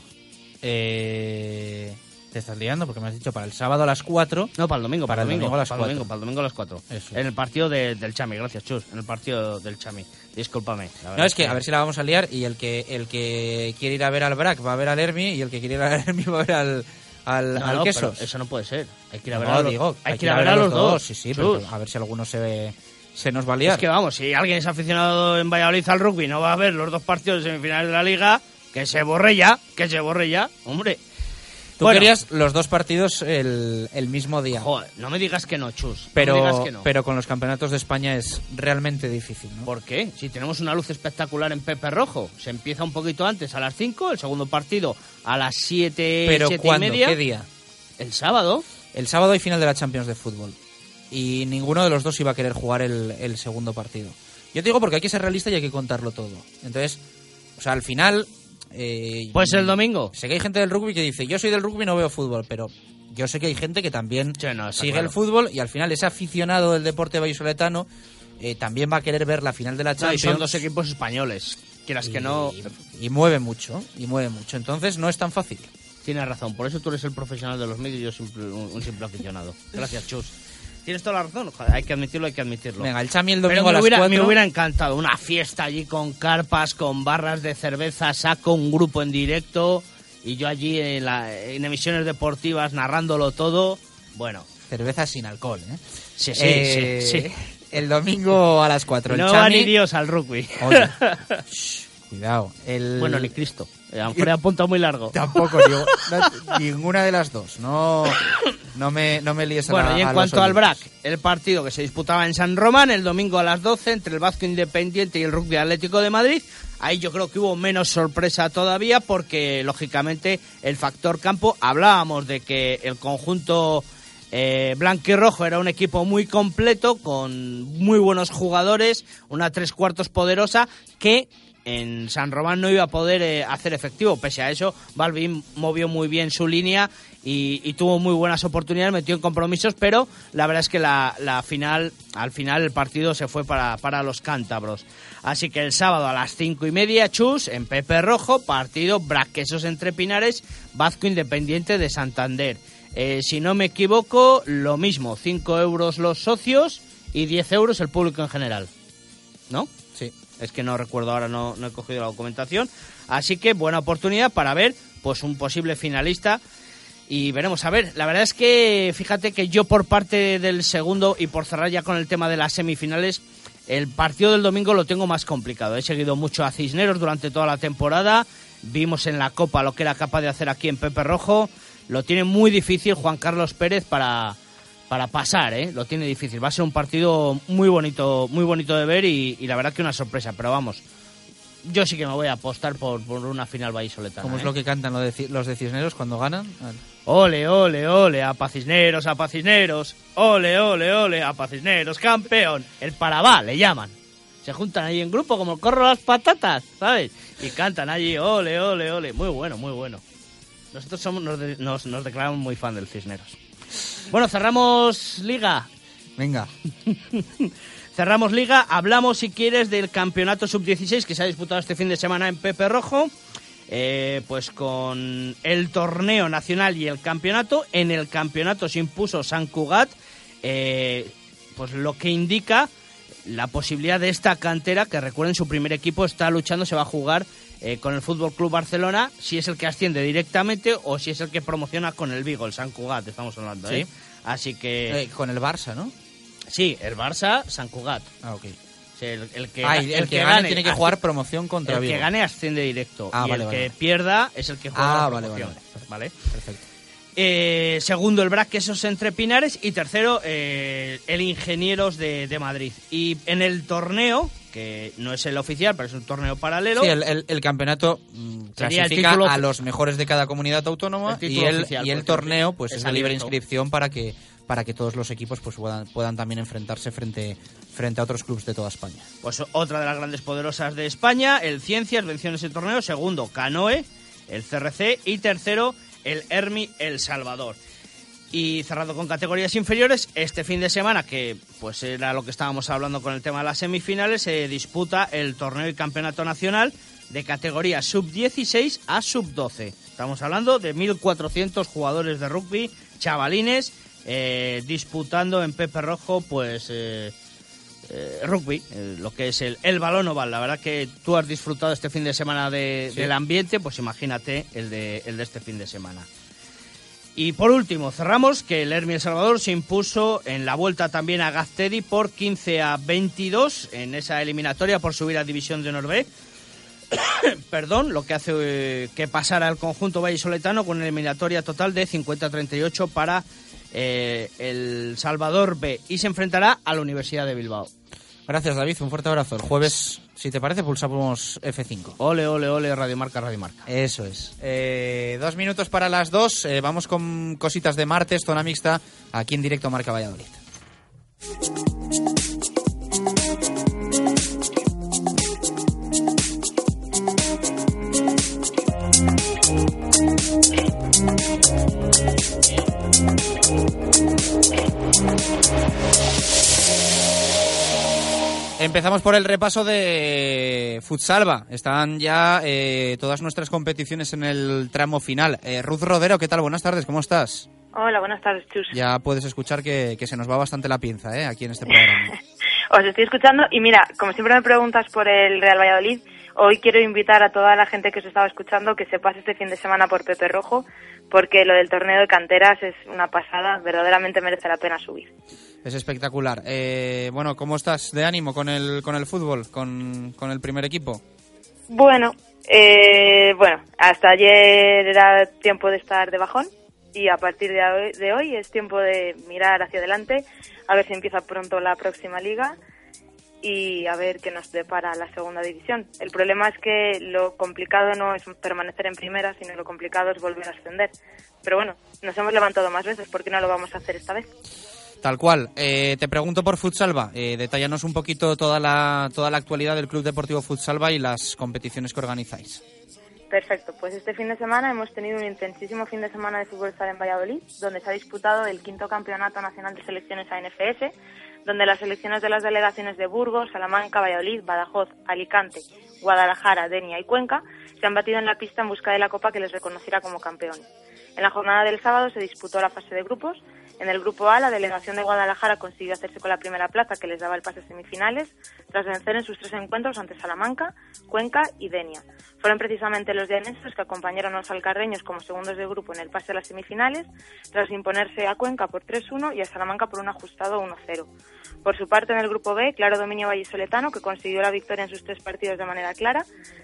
Eh, te estás liando porque me has dicho para el sábado a las 4. No, para el domingo, para, el domingo, a las para 4. el domingo, para el domingo a las 4. Eso. En el partido de, del Chami, gracias, Chus. En el partido del Chami. Discúlpame. la No, es que a ver si la vamos a liar y el que el que quiere ir a ver al Brac va a ver al Hermi y el que quiere ir al Hermi [laughs] va a ver al, al, No, al no, pero eso no puede ser. Hay que ir a ver No, a los, digo, hay que ir a ver a los dos. Sí, sí, pero a ver si alguno se, se nos va a liar. Es que vamos, si alguien es aficionado en Valladolid al rugby y no va a ver los dos partidos de semifinales de la liga, que se borre ya, que se borre ya, hombre. Tú Bueno. querías los dos partidos el, el mismo día. Joder, no me digas que no, Chus. no me pero, digas que no. pero con los campeonatos de España es realmente difícil, ¿no? ¿Por qué? Si tenemos una luz espectacular en Pepe Rojo, se empieza un poquito antes, a las 5, el segundo partido a las 7, Pero siete ¿cuándo? y media. ¿Qué día? El sábado. El sábado hay final de la Champions de fútbol. Y ninguno de los dos iba a querer jugar el, el segundo partido. Yo te digo porque hay que ser realista y hay que contarlo todo. Entonces, o sea, al final... eh, Pues el domingo. Sé que hay gente del rugby que dice, yo soy del rugby y no veo fútbol, pero yo sé que hay gente que también Sí, no, está sigue claro. el fútbol y al final ese aficionado del deporte vallisoletano eh, también va a querer ver la final de la No, y Champions. son dos equipos españoles. Quieras que no, y, y mueve mucho, y mueve mucho. Entonces no es tan fácil. tienes razón. Por eso tú eres el profesional de los medios y yo simple- un, un simple aficionado. Gracias, Chus. Tienes toda la razón. Joder, hay que admitirlo, hay que admitirlo. Venga, el Chami el Pero domingo me a las hubiera, 4. me hubiera encantado una fiesta allí con carpas, con barras de cerveza, saco un grupo en directo y yo allí en, la- en emisiones deportivas narrándolo todo. Bueno, Cerveza sin alcohol, ¿eh? sí, sí, Eh, sí. sí. El domingo a las 4. No el Chami... ni Dios al rugby. Oye, [laughs] shh, cuidado. El... Bueno, ni Cristo. Eh, le apunta muy largo. Tampoco, digo, no- ninguna de las dos. No, no, me, no me líes a Bueno, la- y en a cuanto al. BRAC, el partido que se disputaba en San Román el domingo a las 12 entre el Vasco Independiente y el Rugby Atlético de Madrid, ahí yo creo que hubo menos sorpresa todavía porque, lógicamente, el factor campo, hablábamos de que el conjunto eh, blanco y rojo era un equipo muy completo, con muy buenos jugadores, una tres cuartos poderosa que en San Román no iba a poder eh, hacer efectivo. Pese a eso, Balvin movió muy bien su línea y, tuvo muy buenas oportunidades, metió en compromisos, pero la verdad es que la, la final, al final el partido se fue para, para los cántabros. Así que el sábado a las cinco y media, Chus, en Pepe Rojo, partido Braquesos entre Pinares, Vasco Independiente de Santander. Eh, si no me equivoco, lo mismo, 5 euros los socios y 10 euros el público en general. ¿No? Es que no recuerdo ahora, no, no he cogido la documentación. Así que buena oportunidad para ver pues un posible finalista. Y veremos, a ver, la verdad es que fíjate que yo por parte del segundo y por cerrar ya con el tema de las semifinales, el partido del domingo lo tengo más complicado. He seguido mucho a Cisneros durante toda la temporada. Vimos en la Copa lo que era capaz de hacer aquí en Pepe Rojo. Lo tiene muy difícil Juan Carlos Pérez para, para pasar, ¿eh? Lo tiene difícil. Va a ser un partido muy bonito, muy bonito de ver y, y la verdad que una sorpresa. Pero vamos, yo sí que me voy a apostar por, por una final vallisoletana. Como es ¿eh? lo que cantan lo de los de Cisneros cuando ganan. Ole, ole, ole, a Pacisneros, a Pacisneros. Ole, ole, ole, a Pacisneros, campeón. El parabá le llaman. Se juntan allí en grupo como el corro las patatas, ¿sabes? Y cantan allí, ole, ole, ole. Muy bueno, muy bueno. Nosotros somos, nos, de- nos, nos declaramos muy fan del Cisneros. Bueno, cerramos liga. Venga. [laughs] Cerramos liga, hablamos si quieres del campeonato sub-16 que se ha disputado este fin de semana en Pepe Rojo. eh, pues con el torneo nacional y el campeonato. En el campeonato se impuso San Cugat, eh, pues lo que indica la posibilidad de esta cantera, que recuerden su primer equipo está luchando, se va a jugar eh, con el Fútbol Club Barcelona, si es el que asciende directamente o si es el que promociona con el Vigo, el San Cugat, estamos hablando, Sí. ¿eh? Así que... Eh, con el Barça, ¿no? Sí, el Barça, San Cugat. Ah, ok. El, el que, Ah, el, que, gane, tiene que jugar promoción contra el Vigo. que gane asciende directo. Ah, y vale, el vale, que pierda es el que juega Ah, la vale, promoción, vale, ¿vale? Perfecto. Eh, segundo, el BRAC Quesos entre Pinares. Y tercero, eh, el Ingenieros de, de Madrid. Y en el torneo, que no es el oficial, pero es un torneo paralelo. Sí, el, el- el campeonato mm, el clasifica título a los mejores de cada comunidad autónoma El y el, oficial, y el porque torneo pues es de libre inscripción para que para que todos los equipos pues puedan, puedan también enfrentarse frente frente a otros clubes de toda España. Pues otra de las grandes poderosas de España, el Ciencias venció en ese torneo, segundo Canoe, el CRC y tercero el Hermi El Salvador. Y cerrando con categorías inferiores, este fin de semana, que pues era lo que estábamos hablando con el tema de las semifinales, se disputa el torneo y campeonato nacional de categoría sub-16 a sub-12. Estamos hablando de 1.400 jugadores de rugby, chavalines, eh, disputando en Pepe Rojo, pues... eh, eh, rugby, eh, lo que es el, el balón oval. La verdad que tú has disfrutado este fin de semana de- Sí. del ambiente, pues imagínate el de, el de este fin de semana. Y por último, cerramos que el Hermi El Salvador se impuso en la vuelta también a Gaztedi por 15 a 22 en esa eliminatoria por subir a División de Norbe. [coughs] Perdón, lo que hace eh, que pasara el conjunto vallisoletano con una eliminatoria total de 50 a 38 para eh, el Salvador B y se enfrentará a la Universidad de Bilbao. Gracias David, un fuerte abrazo. El jueves, si te parece, pulsamos F5. Ole, ole, ole, Radio Marca, Radio Marca. Eso es. Eh, dos minutos para las dos. Eh, vamos con cositas de martes, zona mixta, aquí en directo Marca Valladolid. Empezamos por el repaso de Futsalva. Están ya eh, todas nuestras competiciones en el tramo final. Eh, Ruth Rodero, ¿qué tal? Buenas tardes, ¿cómo estás? Hola, buenas tardes, Chus. Ya puedes escuchar que, que se nos va bastante la pinza ¿eh? aquí en este programa. [laughs] Os estoy escuchando y mira, como siempre me preguntas por el Real Valladolid, hoy quiero invitar a toda la gente que os estaba escuchando que se pase este fin de semana por Pepe Rojo, porque lo del torneo de canteras es una pasada, verdaderamente merece la pena subir. Es espectacular. Eh, bueno, ¿cómo estás de ánimo con el, con el fútbol, con, con el primer equipo? Bueno, eh, bueno, hasta ayer era tiempo de estar de bajón y a partir de hoy, de hoy es tiempo de mirar hacia adelante, a ver si empieza pronto la próxima liga y a ver qué nos depara la segunda división. El problema es que lo complicado no es permanecer en primera, sino lo complicado es volver a ascender. Pero bueno, nos hemos levantado más veces, ¿por qué no lo vamos a hacer esta vez? Tal cual. Eh, te pregunto por Futsalva. Eh, detállanos un poquito toda la, toda la actualidad del Club Deportivo Futsalva y las competiciones que organizáis. Perfecto, pues este fin de semana hemos tenido un intensísimo fin de semana de fútbol sala en Valladolid, donde se ha disputado el quinto campeonato nacional de selecciones ANFS, donde las selecciones de las delegaciones de Burgos, Salamanca, Valladolid, Badajoz, Alicante, Guadalajara, Denia y Cuenca se han batido en la pista en busca de la copa que les reconociera como campeones. En la jornada del sábado se disputó la fase de grupos. En el grupo A, la delegación de Guadalajara consiguió hacerse con la primera plaza que les daba el pase a semifinales, tras vencer en sus tres encuentros ante Salamanca, Cuenca y Denia. Fueron precisamente los dianeses los que acompañaron a los alcarreños como segundos de grupo en el pase a las semifinales, tras imponerse a Cuenca por 3-1 y a Salamanca por un ajustado 1-0. Por su parte, en el grupo B, claro dominio vallisoletano, que consiguió la victoria en sus tres partidos de manera clara,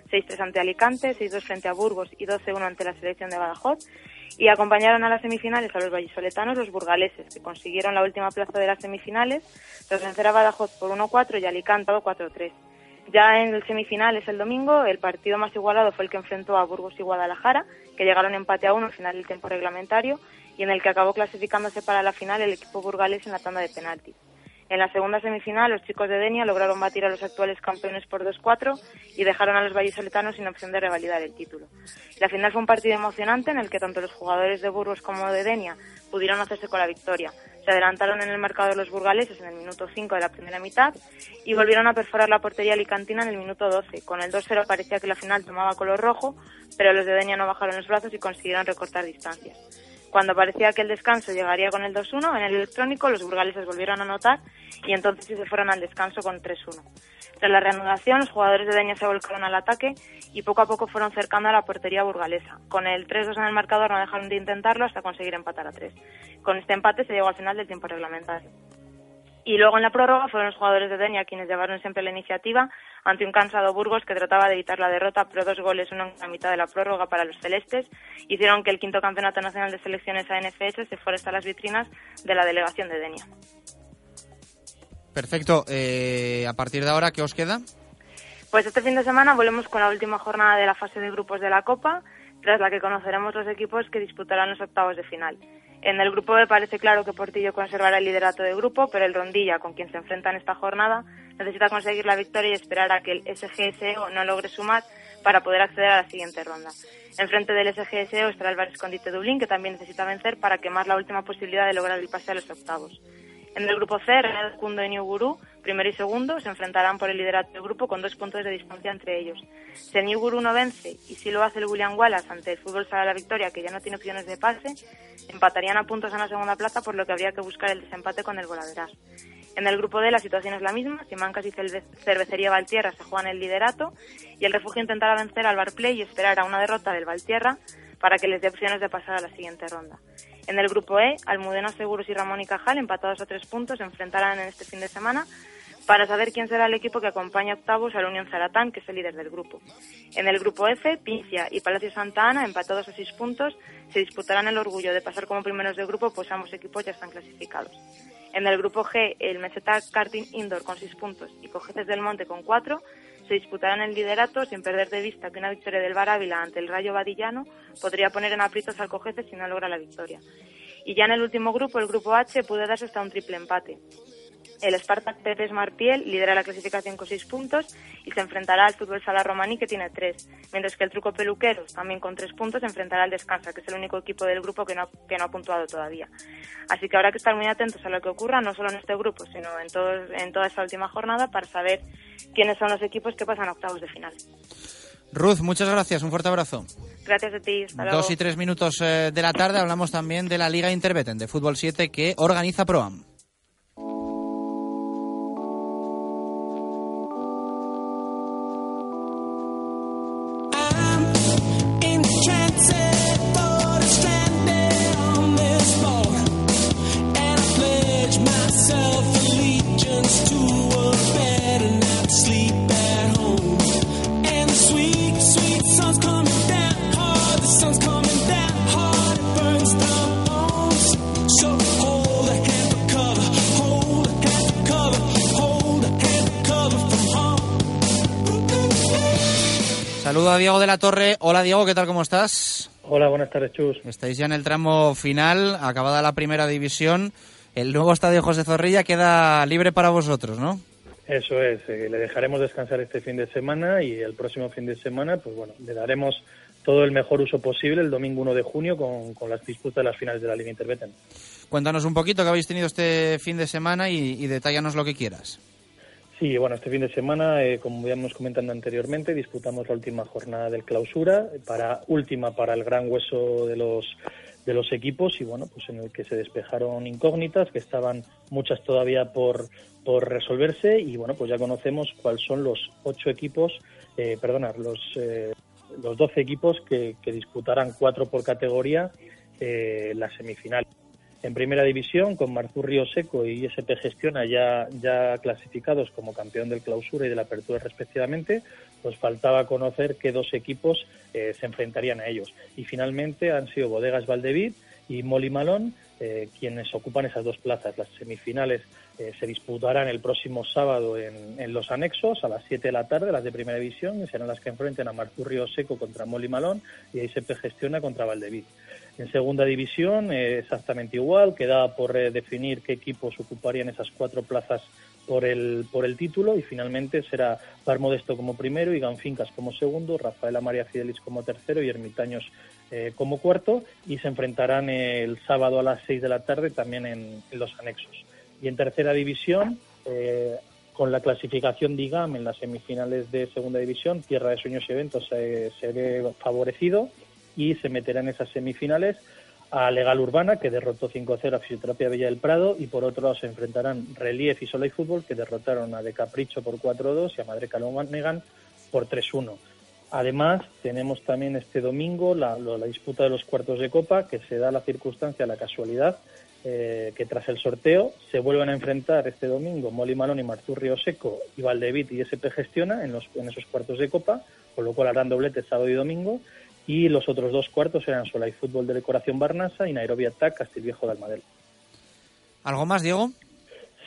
6-3 ante Alicante, 6-2 frente a Burgos y 12-1 ante la selección de Badajoz, y acompañaron a las semifinales a los vallisoletanos los burgaleses, que consiguieron la última plaza de las semifinales tras vencer a Badajoz por 1-4 y Alicante por 4-3. Ya en el semifinales el domingo, el partido más igualado fue el que enfrentó a Burgos y Guadalajara, que llegaron empate a uno al final del tiempo reglamentario y en el que acabó clasificándose para la final el equipo burgalés en la tanda de penaltis. En la segunda semifinal, los chicos de Denia lograron batir a los actuales campeones por 2-4 y dejaron a los vallisoletanos sin opción de revalidar el título. La final fue un partido emocionante en el que tanto los jugadores de Burgos como de Denia pudieron hacerse con la victoria. Se adelantaron en el marcador los burgaleses en el minuto 5 de la primera mitad y volvieron a perforar la portería alicantina en el minuto 12. Con el 2-0 parecía que la final tomaba color rojo, pero los de Denia no bajaron los brazos y consiguieron recortar distancias. Cuando parecía que el descanso llegaría con el 2-1, en el electrónico los burgaleses volvieron a anotar y entonces se fueron al descanso con 3-1. Tras la reanudación, los jugadores de Denia se volcaron al ataque y poco a poco fueron cercando a la portería burgalesa. Con el 3-2 en el marcador no dejaron de intentarlo hasta conseguir empatar a 3. Con este empate se llegó al final del tiempo reglamentario. Y luego en la prórroga fueron los jugadores de Denia quienes llevaron siempre la iniciativa ante un cansado Burgos que trataba de evitar la derrota, pero dos goles, uno en la mitad de la prórroga para los celestes, hicieron que el quinto campeonato nacional de selecciones ANFS se fuera hasta las vitrinas de la delegación de Denia. Perfecto. Eh, a partir de ahora, ¿qué os queda? Pues este fin de semana volvemos con la última jornada de la fase de grupos de la Copa, tras la que conoceremos los equipos que disputarán los octavos de final. En el grupo B parece claro que Portillo conservará el liderato de grupo, pero el Rondilla, con quien se enfrenta en esta jornada, necesita conseguir la victoria y esperar a que el SGSO no logre sumar para poder acceder a la siguiente ronda. Enfrente del SGSO estará el Bar Escondite Dublín, que también necesita vencer para quemar la última posibilidad de lograr el pase a los octavos. En el grupo C, Real Cundo y New primero y segundo, se enfrentarán por el liderato del grupo con dos puntos de distancia entre ellos. Si el New Guru no vence y si lo hace el William Wallace ante el Fútbol Sala la Victoria, que ya no tiene opciones de pase, empatarían a puntos en la segunda plaza, por lo que habría que buscar el desempate con el Voladeras. En el grupo D la situación es la misma, Simancas y Cervecería Valtierra se juegan el liderato y el refugio intentará vencer al Barplay y esperar a una derrota del Valtierra para que les dé opciones de pasar a la siguiente ronda. En el grupo E, Almudena Seguros y Ramón y Cajal, empatados a tres puntos, se enfrentarán en este fin de semana para saber quién será el equipo que acompaña octavos a la Unión Zaratán, que es el líder del grupo. En el grupo F, Pincia y Palacio Santa Ana, empatados a seis puntos, se disputarán el orgullo de pasar como primeros del grupo, pues ambos equipos ya están clasificados. En el grupo G, el Meseta Karting Indoor con seis puntos y Cojetes del Monte con cuatro se disputarán el liderato sin perder de vista que una victoria del Bar Ávila ante el Rayo Vadillano podría poner en aprietos al Cojete si no logra la victoria. Y ya en el último grupo, el grupo H, puede darse hasta un triple empate. El Spartak Pepes Marpiel lidera la clasificación con seis puntos y se enfrentará al Fútbol Sala Romaní que tiene tres, mientras que el Truco Peluqueros, también con tres puntos, se enfrentará al Descansa, que es el único equipo del grupo que no, que no ha puntuado todavía. Así que habrá que estar muy atentos a lo que ocurra, no solo en este grupo, sino en, todo, en toda esta última jornada para saber quiénes son los equipos que pasan a octavos de final. Ruth, muchas gracias, un fuerte abrazo. Gracias a ti. Hasta Dos y tres minutos eh, de la tarde hablamos también de la Liga Interbeten de Fútbol 7 que organiza ProAm. Saludo a Diego de la Torre. Hola Diego, ¿qué tal? ¿Cómo estás? Hola, buenas tardes, Chus. Estáis ya en el tramo final, acabada la primera división. El nuevo estadio José Zorrilla queda libre para vosotros, ¿no? Eso es, eh, le dejaremos descansar este fin de semana y el próximo fin de semana, pues bueno, le daremos todo el mejor uso posible el domingo 1 de junio con, con las disputas de las finales de la Liga Interbeten. Cuéntanos un poquito qué habéis tenido este fin de semana y, y detállanos lo que quieras. Sí, bueno, este fin de semana, eh, como ya hemos comentado anteriormente, disputamos la última jornada del clausura, para última para el gran hueso de los de los equipos y bueno, pues en el que se despejaron incógnitas, que estaban muchas todavía por, por resolverse y bueno, pues ya conocemos cuáles son los ocho equipos, eh, los, eh, los doce equipos que, que disputarán cuatro por categoría eh, la semifinal en primera división con Río Seco y ISP Gestiona ya, ya clasificados como campeón del clausura y de la apertura respectivamente, pues faltaba conocer qué dos equipos eh, se enfrentarían a ellos. Y finalmente han sido Bodegas Valdevid y Moli Malón eh, quienes ocupan esas dos plazas. Las semifinales eh, se disputarán el próximo sábado en, los anexos a las 7 de la tarde, las de primera división, serán las que enfrenten a Río Seco contra Moli Malón y ISP Gestiona contra Valdevid. En segunda división, eh, exactamente igual, queda por eh, definir qué equipos ocuparían esas cuatro plazas por el, por el título y finalmente será Par Modesto como primero, Igan Fincas como segundo, Rafaela María Fidelis como tercero y Ermitaños eh, como cuarto y se enfrentarán el sábado a las seis de la tarde también en, los anexos. Y en tercera división, eh, con la clasificación de IGAM en las semifinales de segunda división, Tierra de Sueños y Eventos se, se ve favorecido y se meterá en esas semifinales a Legal Urbana, que derrotó 5-0 a Fisioterapia Villa del Prado, y por otro lado se enfrentarán Relief y Sola Fútbol, que derrotaron a De Capricho por 4-2 y a Madre Calomanegan por 3-1. Además, tenemos también este domingo la, disputa de los cuartos de Copa, que se da la circunstancia, la casualidad, eh, que tras el sorteo se vuelven a enfrentar este domingo Moli Malón y Martú Río Seco y Valdevit y SP Gestiona en, los, en esos cuartos de Copa, con lo cual harán doblete sábado y domingo y los otros dos cuartos eran Sola y Fútbol de Decoración Barnasa y Nairobi Attack Castilviejo de Almadel. ¿Algo más, Diego?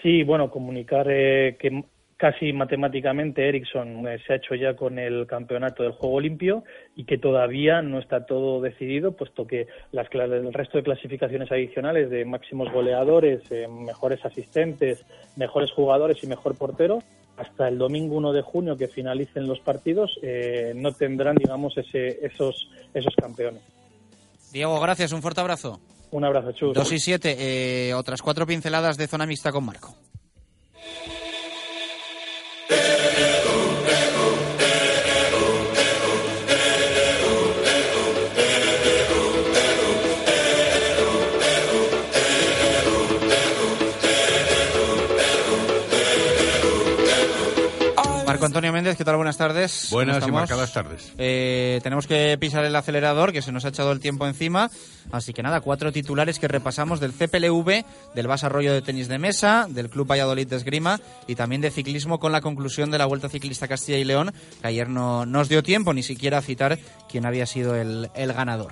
Sí, bueno, comunicar eh, que casi matemáticamente Ericsson eh, se ha hecho ya con el campeonato del juego limpio y que todavía no está todo decidido, puesto que las, el resto de clasificaciones adicionales de máximos goleadores, eh, mejores asistentes, mejores jugadores y mejor portero hasta el domingo 1 de junio que finalicen los partidos eh, no tendrán, digamos, ese, esos, esos campeones. Diego, gracias, un fuerte abrazo. Un abrazo, Chus. 2 y 7, eh, otras cuatro pinceladas de zona mixta con Marco. Marco Antonio Méndez, ¿qué tal? Buenas tardes. Buenas y marcadas tardes. Eh, tenemos que pisar el acelerador, que se nos ha echado el tiempo encima. Así que nada, cuatro titulares que repasamos del CPLV, del Basarroyo de Tenis de Mesa, del Club Valladolid de Esgrima y también de ciclismo con la conclusión de la Vuelta Ciclista Castilla y León, que ayer no nos dio tiempo ni siquiera a citar quién había sido el, el ganador.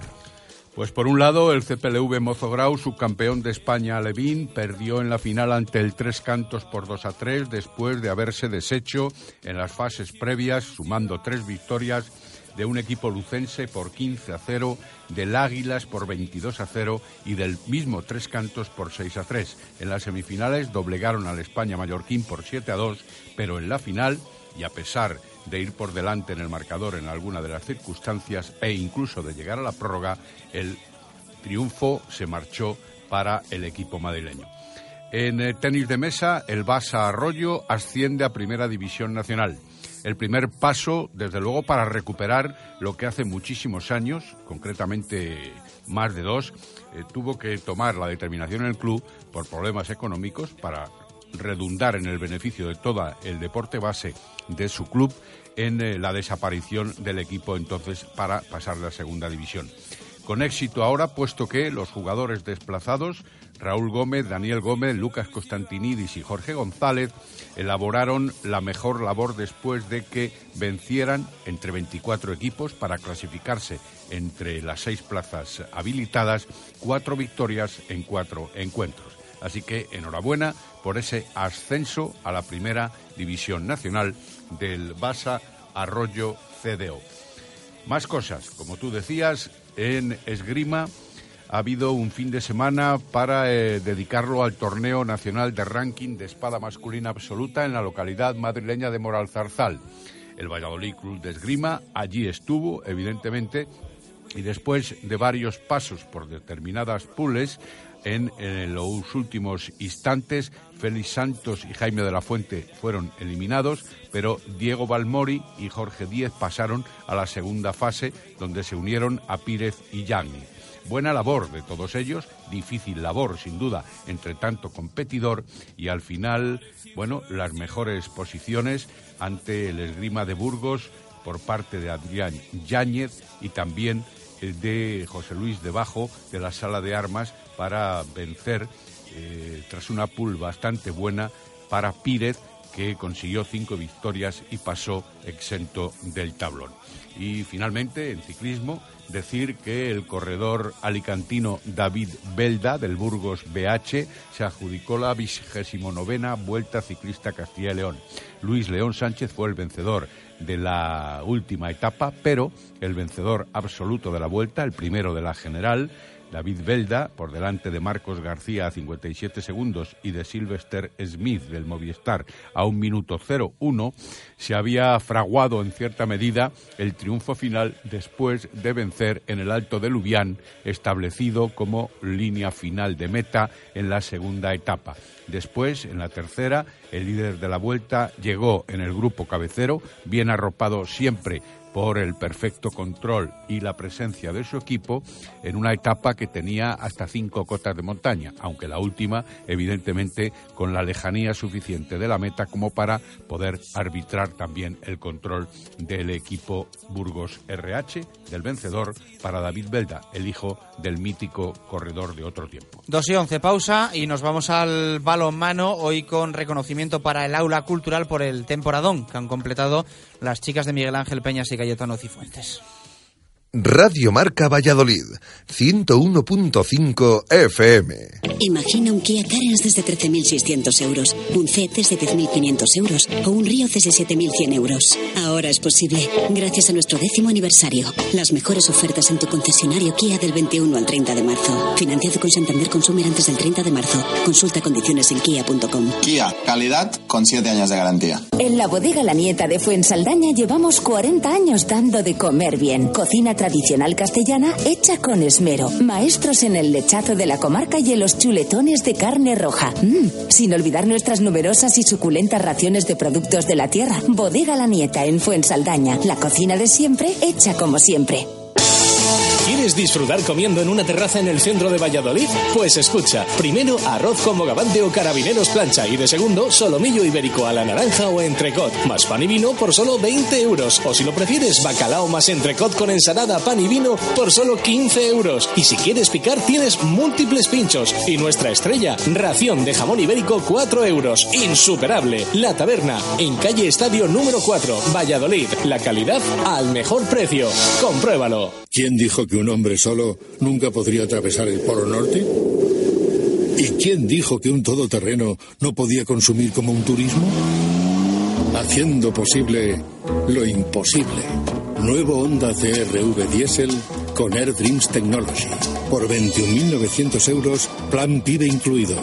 Pues por un lado, el CPLV Mozograu, subcampeón de España Alevín, perdió en la final ante el Tres Cantos por 2 a 3 después de haberse deshecho en las fases previas, sumando tres victorias de un equipo lucense por 15 a 0, del Águilas por 22 a 0 y del mismo Tres Cantos por 6 a 3. En las semifinales doblegaron al España Mallorquín por 7 a 2, pero en la final, y a pesar de ir por delante en el marcador en alguna de las circunstancias e incluso de llegar a la prórroga, el triunfo se marchó para el equipo madrileño. En el tenis de mesa, el Basa Arroyo asciende a Primera División Nacional. El primer paso, desde luego, para recuperar lo que hace muchísimos años, concretamente más de dos, eh, tuvo que tomar la determinación en el club por problemas económicos para redundar en el beneficio de todo el deporte base de su club en eh, la desaparición del equipo entonces para pasar a la segunda división. Con éxito ahora, puesto que los jugadores desplazados, Raúl Gómez, Daniel Gómez, Lucas Constantinidis y Jorge González, elaboraron la mejor labor después de que vencieran entre 24 equipos para clasificarse entre las seis plazas habilitadas, cuatro victorias en cuatro encuentros. Así que enhorabuena por ese ascenso a la primera división nacional del Basa Arroyo CDO. Más cosas, como tú decías, en esgrima ha habido un fin de semana para eh, dedicarlo al torneo nacional de ranking de espada masculina absoluta en la localidad madrileña de Moralzarzal. El Valladolid Club de Esgrima allí estuvo, evidentemente, y después de varios pasos por determinadas pules, en, los últimos instantes, Félix Santos y Jaime de la Fuente fueron eliminados, pero Diego Balmori y Jorge Díez pasaron a la segunda fase, donde se unieron a Pírez y Yagni. Buena labor de todos ellos, difícil labor sin duda entre tanto competidor y al final, bueno, las mejores posiciones ante el esgrima de Burgos por parte de Adrián Yáñez y también de José Luis Debajo de la Sala de Armas para vencer, eh, tras una pool bastante buena, para Pírez, que consiguió cinco victorias y pasó exento del tablón. Y finalmente, en ciclismo, decir que el corredor alicantino David Belda del Burgos BH se adjudicó la vigésimo novena Vuelta Ciclista Castilla y León. Luis León Sánchez fue el vencedor de la última etapa, pero el vencedor absoluto de la vuelta, el primero de la general, David Belda, por delante de Marcos García a 57 segundos y de Sylvester Smith del Movistar a un minuto 01, se había fraguado en cierta medida el triunfo final después de vencer en el Alto de Lubián, establecido como línea final de meta en la segunda etapa. Después, en la tercera, el líder de la vuelta llegó en el grupo cabecero, bien arropado siempre por el perfecto control y la presencia de su equipo en una etapa que tenía hasta cinco cotas de montaña, aunque la última, evidentemente, con la lejanía suficiente de la meta como para poder arbitrar también el control del equipo Burgos RH, del vencedor, para David Belda, el hijo del mítico corredor de otro tiempo. 2 y 11, pausa y nos vamos al balonmano, hoy con reconocimiento para el aula cultural por el temporadón que han completado las chicas de Miguel Ángel Peñas y Cayetano Cifuentes. Radio Marca Valladolid, 101.5 FM. Imagina un Kia Carens desde 13.600 euros, un C desde 10.500 euros o un Río desde 7.100 euros. Ahora es posible, gracias a nuestro décimo aniversario. Las mejores ofertas en tu concesionario Kia del 21 al 30 de marzo. Financiado con Santander Consumer antes del 30 de marzo. Consulta condiciones en kia.com. Kia, calidad con 7 años de garantía. En la bodega La Nieta de Fuensaldaña llevamos 40 años dando de comer bien. Cocina tradicional castellana hecha con esmero. Maestros en el lechazo de la comarca y en los chuletones de carne roja. Mm, sin olvidar nuestras numerosas y suculentas raciones de productos de la tierra. Bodega La Nieta en Fuensaldaña. La cocina de siempre hecha como siempre. ¿Quieres disfrutar comiendo en una terraza en el centro de Valladolid? Pues escucha, primero arroz con bogavante o carabineros plancha y de segundo solomillo ibérico a la naranja o entrecot, más pan y vino por solo 20 euros. O si lo prefieres, bacalao más entrecot con ensalada, pan y vino por solo 15 euros. Y si quieres picar, tienes múltiples pinchos. Y nuestra estrella, ración de jamón ibérico 4 euros. Insuperable. La taberna, en calle Estadio número 4, Valladolid. La calidad al mejor precio. Compruébalo. ¿Quién dijo que un hombre solo nunca podría atravesar el Polo Norte? ¿Y quién dijo que un todoterreno no podía consumir como un turismo? Haciendo posible lo imposible. Nuevo Honda CRV Diesel con Air Dreams Technology. Por 21.900 euros, plan PIB incluido.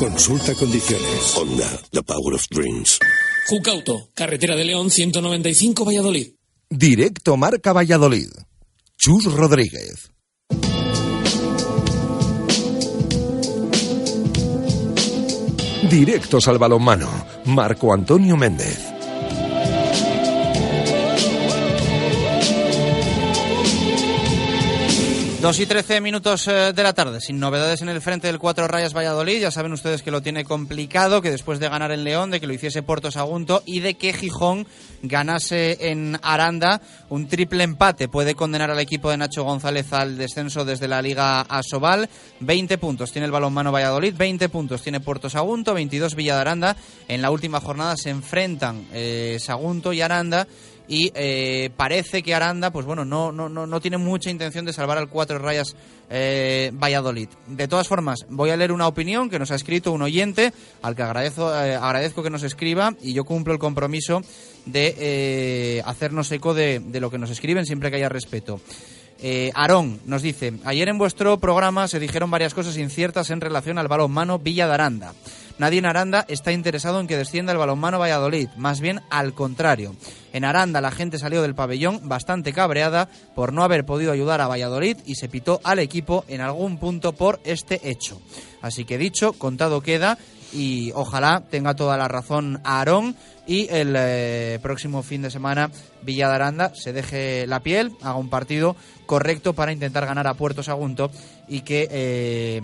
Consulta condiciones. Honda, the power of dreams. Jucauto, carretera de León 195 Valladolid. Directo Marca Valladolid. Chus Rodríguez. Directos al balonmano. Marco Antonio Méndez. Dos y trece minutos eh, de la tarde, sin novedades en el frente del Cuatro Rayas Valladolid. Ya saben ustedes que lo tiene complicado, que después de ganar en León, de que lo hiciese Puerto Sagunto y de que Gijón ganase en Aranda, un triple empate puede condenar al equipo de Nacho González al descenso desde la Liga Asobal. 20 puntos tiene el balonmano Valladolid, 20 puntos tiene Puerto Sagunto, 22 Villa de Aranda. En la última jornada se enfrentan eh, Sagunto y Aranda y eh, parece que Aranda, pues bueno, no, no, no, no tiene mucha intención de salvar al Cuatro Rayas eh, Valladolid. De todas formas, voy a leer una opinión que nos ha escrito un oyente, al que agradezco, eh, agradezco que nos escriba y yo cumplo el compromiso de hacernos eco de, de lo que nos escriben siempre que haya respeto. Eh, Aarón nos dice, ayer en vuestro programa se dijeron varias cosas inciertas en relación al balonmano Villa de Aranda. Nadie en Aranda está interesado en que descienda el balonmano Valladolid, más bien al contrario. En Aranda la gente salió del pabellón bastante cabreada por no haber podido ayudar a Valladolid y se pitó al equipo en algún punto por este hecho. Así que dicho, contado queda y ojalá tenga toda la razón Aarón y el eh, próximo fin de semana Villa de Aranda se deje la piel, haga un partido correcto para intentar ganar a Puerto Sagunto y que eh,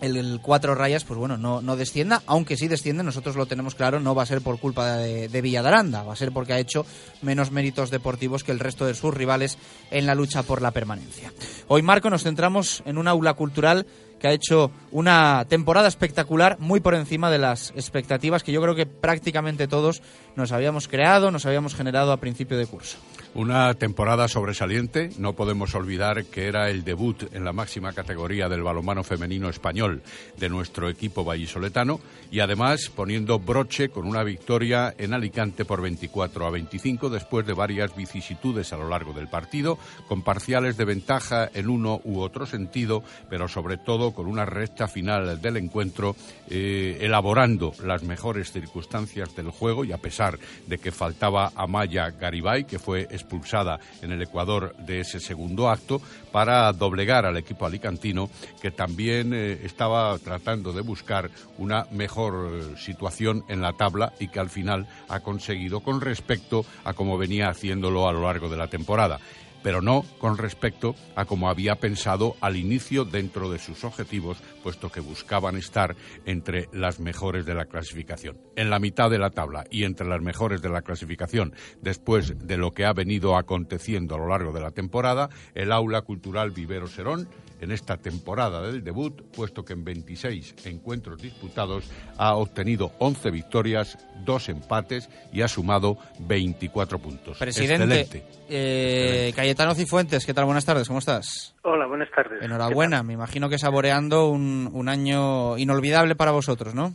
el, cuatro rayas, pues bueno, no, no descienda, aunque sí desciende, nosotros lo tenemos claro, no va a ser por culpa de, de Villa de Aranda, va a ser porque ha hecho menos méritos deportivos que el resto de sus rivales en la lucha por la permanencia. Hoy, Marco, nos centramos en un aula cultural que ha hecho una temporada espectacular, muy por encima de las expectativas que yo creo que prácticamente todos nos habíamos creado, nos habíamos generado a principio de curso. Una temporada sobresaliente, no podemos olvidar que era el debut en la máxima categoría del balonmano femenino español de nuestro equipo vallisoletano y además poniendo broche con una victoria en Alicante por 24 a 25 después de varias vicisitudes a lo largo del partido, con parciales de ventaja en uno u otro sentido, pero sobre todo con una recta final del encuentro eh, elaborando las mejores circunstancias del juego y a pesar de que faltaba Amaya Garibay, que fue expulsada en el Ecuador de ese segundo acto para doblegar al equipo alicantino que también eh, estaba tratando de buscar una mejor eh, situación en la tabla y que al final ha conseguido con respecto a cómo venía haciéndolo a lo largo de la temporada pero no con respecto a como había pensado al inicio dentro de sus objetivos, puesto que buscaban estar entre las mejores de la clasificación, en la mitad de la tabla y entre las mejores de la clasificación, después de lo que ha venido aconteciendo a lo largo de la temporada, el Aula Cultural Vivero Serón en esta temporada del debut, puesto que en 26 encuentros disputados ha obtenido 11 victorias, 2 empates y ha sumado 24 puntos. Presidente, eh, Cayetano Cifuentes, ¿qué tal? Buenas tardes, ¿cómo estás? Hola, buenas tardes. Enhorabuena, me imagino que saboreando un, un año inolvidable para vosotros, ¿no?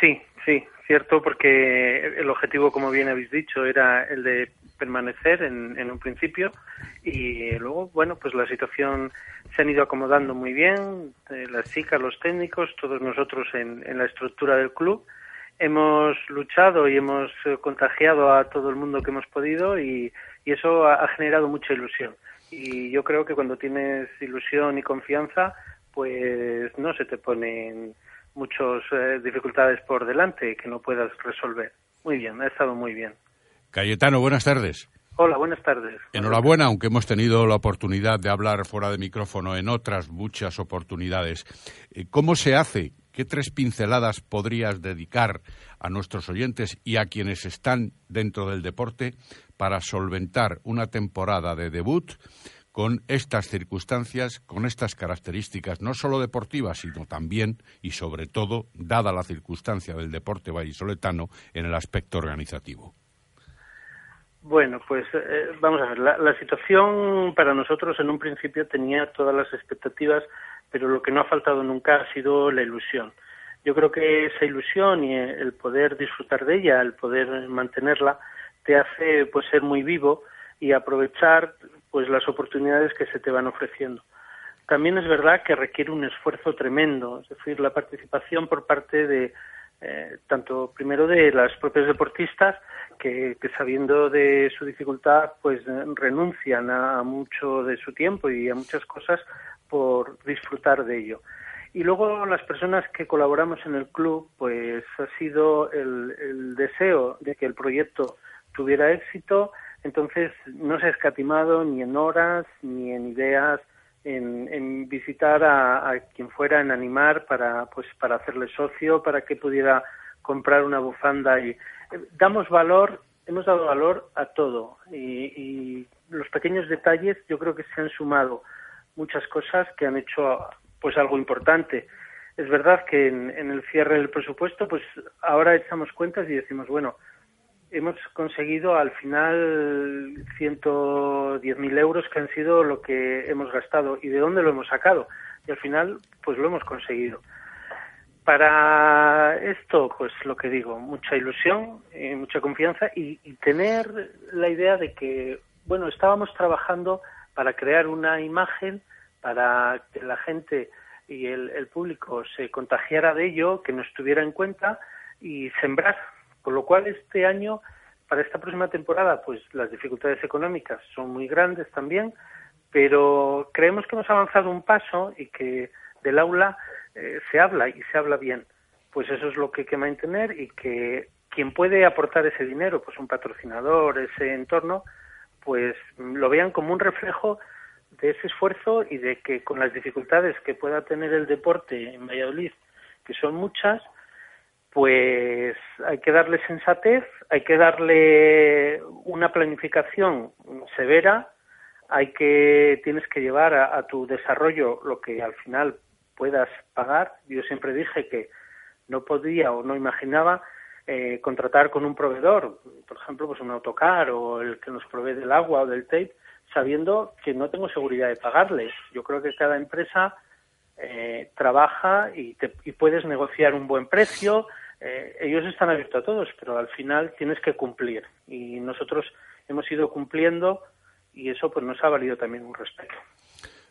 Sí, sí, cierto, porque el objetivo, como bien habéis dicho, era el de permanecer en, en un principio y luego, bueno, pues la situación se han ido acomodando muy bien, eh, las chicas, los técnicos, todos nosotros en, en, la estructura del club. Hemos luchado y hemos eh, contagiado a todo el mundo que hemos podido y, eso ha, ha, generado mucha ilusión. Y yo creo que cuando tienes ilusión y confianza, pues no se te ponen muchas eh, dificultades por delante que no puedas resolver. Muy bien, ha estado muy bien. Cayetano, buenas tardes. Hola, buenas tardes. Enhorabuena, aunque hemos tenido la oportunidad de hablar fuera de micrófono en otras muchas oportunidades. Eh, ¿Cómo se hace? ¿Qué tres pinceladas podrías dedicar a nuestros oyentes y a quienes están dentro del deporte para solventar una temporada de debut con estas circunstancias, con estas características, no solo deportivas, sino también y sobre todo, dada la circunstancia del deporte vallisoletano en el aspecto organizativo? Bueno, pues eh, vamos a ver, la, la, situación para nosotros en un principio tenía todas las expectativas, pero lo que no ha faltado nunca ha sido la ilusión. Yo creo que esa ilusión y el poder disfrutar de ella, el poder mantenerla, te hace pues ser muy vivo y aprovechar pues las oportunidades que se te van ofreciendo. También es verdad que requiere un esfuerzo tremendo, es decir, la participación por parte de eh, tanto primero de las propias deportistas que, que, sabiendo de su dificultad pues renuncian a, mucho de su tiempo y a muchas cosas por disfrutar de ello. Y luego las personas que colaboramos en el club, pues ha sido el, el deseo de que el proyecto tuviera éxito, entonces no se ha escatimado ni en horas, ni en ideas, en, en visitar a, a, quien fuera, en animar para, pues, para hacerle socio, para que pudiera comprar una bufanda y eh, damos valor, hemos dado valor a todo y, y los pequeños detalles yo creo que se han sumado muchas cosas que han hecho pues algo importante. Es verdad que en, en el cierre del presupuesto pues ahora echamos cuentas y decimos bueno hemos conseguido al final 110.000 euros que han sido lo que hemos gastado y de dónde lo hemos sacado. Y al final, pues lo hemos conseguido. Para esto, pues lo que digo, mucha ilusión, eh, mucha confianza y, tener la idea de que, bueno, estábamos trabajando para crear una imagen, para que la gente y el, el público se contagiara de ello, que nos tuviera en cuenta y sembrar con lo cual, este año, para esta próxima temporada, pues las dificultades económicas son muy grandes también, pero creemos que hemos avanzado un paso y que del aula eh, se habla y se habla bien. Pues eso es lo que hay que mantener y que quien puede aportar ese dinero, pues un patrocinador, ese entorno, pues lo vean como un reflejo de ese esfuerzo y de que con las dificultades que pueda tener el deporte en Valladolid, que son muchas, pues hay que darle sensatez, hay que darle una planificación severa, hay que tienes que llevar a, tu desarrollo lo que al final puedas pagar. Yo siempre dije que no podía o no imaginaba eh, contratar con un proveedor, por ejemplo, pues un autocar o el que nos provee del agua o del tape, sabiendo que no tengo seguridad de pagarles. Yo creo que cada empresa eh, trabaja y, te, y puedes negociar un buen precio. Eh, ellos están abiertos a todos, pero al final tienes que cumplir. Y nosotros hemos ido cumpliendo y eso pues nos ha valido también un respeto.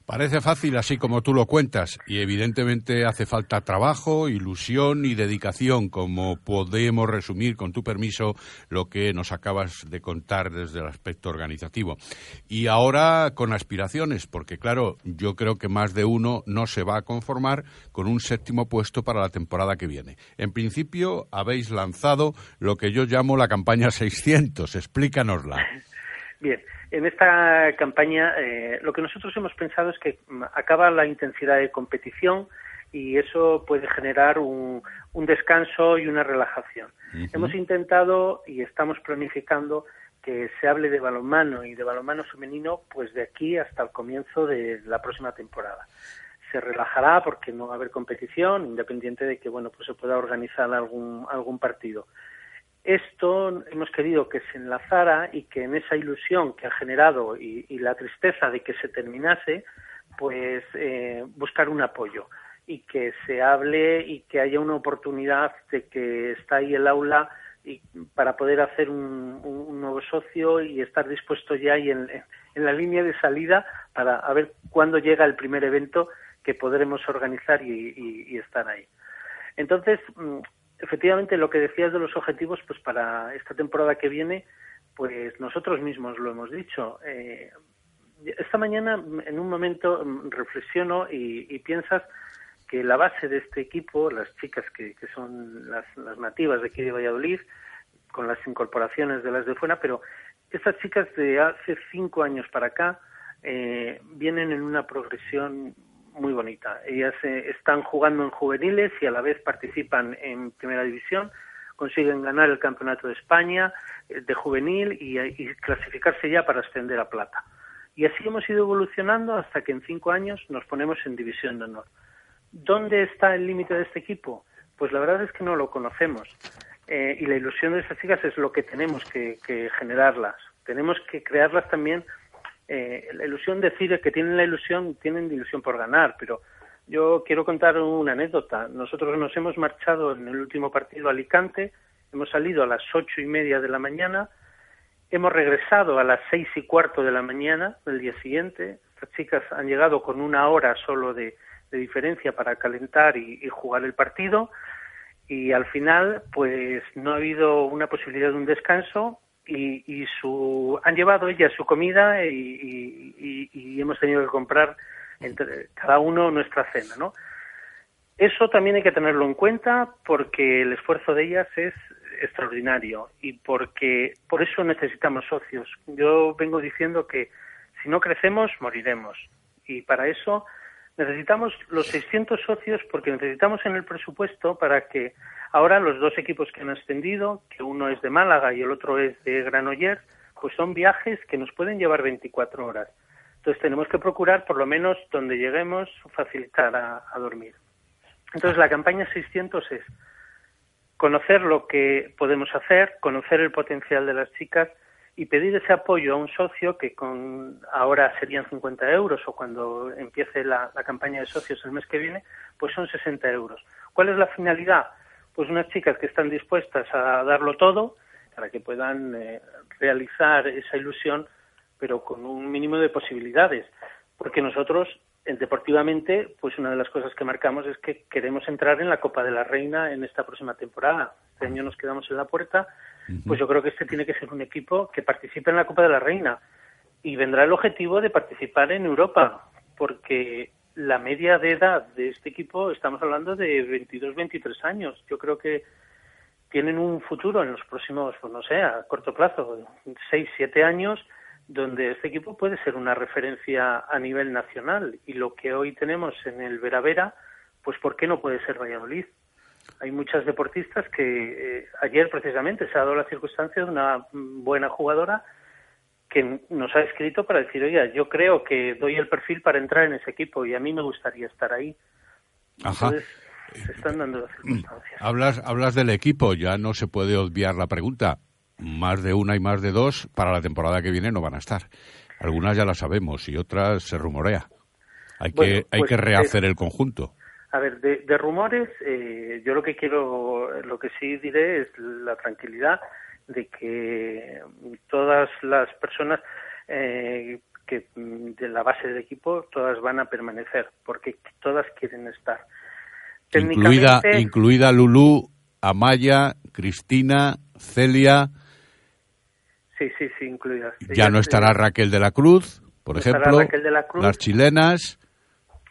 Parece fácil así como tú lo cuentas y evidentemente hace falta trabajo, ilusión y dedicación, como podemos resumir con tu permiso lo que nos acabas de contar desde el aspecto organizativo. Y ahora con aspiraciones, porque claro, yo creo que más de uno no se va a conformar con un séptimo puesto para la temporada que viene. En principio habéis lanzado lo que yo llamo la campaña 600, explícanosla. Bien, en esta campaña eh, lo que nosotros hemos pensado es que mm, acaba la intensidad de competición y eso puede generar un, un descanso y una relajación. Hemos intentado y estamos planificando que se hable de balonmano y de balonmano femenino pues de aquí hasta el comienzo de la próxima temporada. Se relajará porque no va a haber competición, independiente de que bueno pues se pueda organizar algún algún partido. Esto hemos querido que se enlazara y que en esa ilusión que ha generado y, la tristeza de que se terminase, pues eh, buscar un apoyo y que se hable y que haya una oportunidad de que está ahí el aula y para poder hacer un, un nuevo socio y estar dispuesto ya y en, la línea de salida para a ver cuándo llega el primer evento que podremos organizar y estar ahí. Entonces, mm, efectivamente lo que decías de los objetivos, pues para esta temporada que viene, pues nosotros mismos lo hemos dicho. Eh, esta mañana, en un momento, reflexiono y, y, piensas que la base de este equipo, las chicas que, que son las, las, nativas de aquí de Valladolid, con las incorporaciones de las de fuera, pero estas chicas de hace cinco años para acá eh, vienen en una progresión muy bonita. Ellas eh, están jugando en juveniles y a la vez participan en primera división, consiguen ganar el campeonato de España eh, de juvenil y, clasificarse ya para ascender a plata. Y así hemos ido evolucionando hasta que en cinco años nos ponemos en división de honor. ¿Dónde está el límite de este equipo? Pues la verdad es que no lo conocemos. Eh, y la ilusión de estas chicas es lo que tenemos que generarlas. Tenemos que crearlas también eh, la ilusión decide que tienen la ilusión, tienen ilusión por ganar, pero yo quiero contar una anécdota. Nosotros nos hemos marchado en el último partido a Alicante, hemos salido a las ocho y media de la mañana, hemos regresado a las seis y cuarto de la mañana del día siguiente. Las chicas han llegado con una hora solo de, diferencia para calentar y, jugar el partido y al final pues no ha habido una posibilidad de un descanso y, y su, han llevado ellas su comida y, y, y, hemos tenido que comprar entre cada uno nuestra cena, ¿no? Eso también hay que tenerlo en cuenta porque el esfuerzo de ellas es extraordinario y porque por eso necesitamos socios. Yo vengo diciendo que si no crecemos moriremos y para eso necesitamos los 600 socios porque necesitamos en el presupuesto para que ahora los dos equipos que han ascendido, que uno es de Málaga y el otro es de Granollers, pues son viajes que nos pueden llevar 24 horas. Entonces tenemos que procurar, por lo menos donde lleguemos, facilitar a, a dormir. Entonces la campaña 600 es conocer lo que podemos hacer, conocer el potencial de las chicas y pedir ese apoyo a un socio que con ahora serían 50 euros o cuando empiece la, la, campaña de socios el mes que viene, pues son 60 euros. ¿Cuál es la finalidad? Pues unas chicas que están dispuestas a darlo todo para que puedan eh, realizar esa ilusión, pero con un mínimo de posibilidades. Porque nosotros, deportivamente, pues una de las cosas que marcamos es que queremos entrar en la Copa de la Reina en esta próxima temporada. Este año nos quedamos en la puerta pues yo creo que este tiene que ser un equipo que participe en la Copa de la Reina y vendrá el objetivo de participar en Europa, porque la media de edad de este equipo estamos hablando de 22, 23 años. Yo creo que tienen un futuro en los próximos, pues no sé, a corto plazo, 6, 7 años, donde este equipo puede ser una referencia a nivel nacional. Y lo que hoy tenemos en el Vera Vera, pues ¿por qué no puede ser Valladolid? hay muchas deportistas que eh, ayer precisamente se ha dado la circunstancia de una buena jugadora que nos ha escrito para decir, oye, yo creo que doy el perfil para entrar en ese equipo y a mí me gustaría estar ahí. Ajá. se están dando las circunstancias. Hablas, hablas del equipo, ya no se puede obviar la pregunta. Más de una y más de dos para la temporada que viene no van a estar. Algunas ya las sabemos y otras se rumorea. Hay Bueno, que, hay pues, que rehacer eh, el conjunto. A ver, de, de rumores, eh, yo lo que quiero, lo que sí diré es la tranquilidad de que todas las personas eh, que mm, de la base del equipo, todas van a permanecer, porque todas quieren estar. Incluida, incluida Lulú, Amaya, Cristina, Celia. Sí, sí, sí, incluidas. Ya no estará Raquel de la Cruz, por no ejemplo. Raquel de la Cruz. Las chilenas.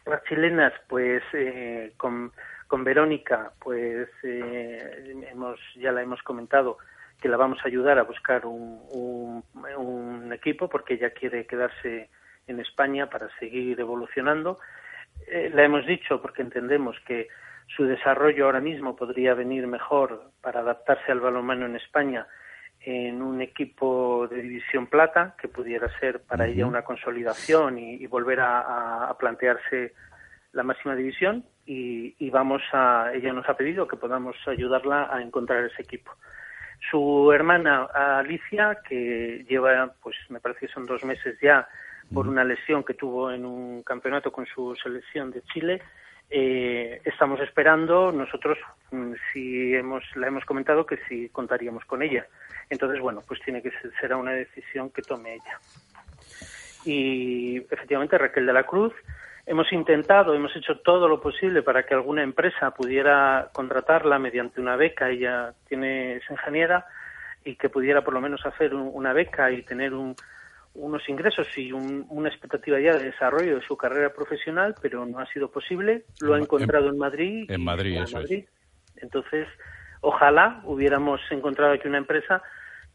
Las chilenas, pues eh, con, con Verónica, pues eh, hemos ya la hemos comentado que la vamos a ayudar a buscar un, un, un equipo porque ella quiere quedarse en España para seguir evolucionando. Eh, la hemos dicho porque entendemos que su desarrollo ahora mismo podría venir mejor para adaptarse al balonmano en España en un equipo de división plata que pudiera ser para ella una consolidación y, y volver a, a- a plantearse la máxima división y, y vamos a ella nos ha pedido que podamos ayudarla a encontrar ese equipo. Su hermana Alicia que lleva pues me parece que son dos meses ya por una lesión que tuvo en un campeonato con su selección de Chile eh, estamos esperando nosotros mm, si hemos la hemos comentado que si contaríamos con ella entonces bueno pues tiene que ser será una decisión que tome ella y efectivamente Raquel de la Cruz hemos intentado hemos hecho todo lo posible para que alguna empresa pudiera contratarla mediante una beca ella tiene es ingeniera y que pudiera por lo menos hacer un- una beca y tener un, unos ingresos y un- una expectativa ya de desarrollo de su carrera profesional, pero no ha sido posible. Lo ha En- encontrado en Madrid. En Madrid, en eso es. Madrid. Entonces, ojalá hubiéramos encontrado aquí una empresa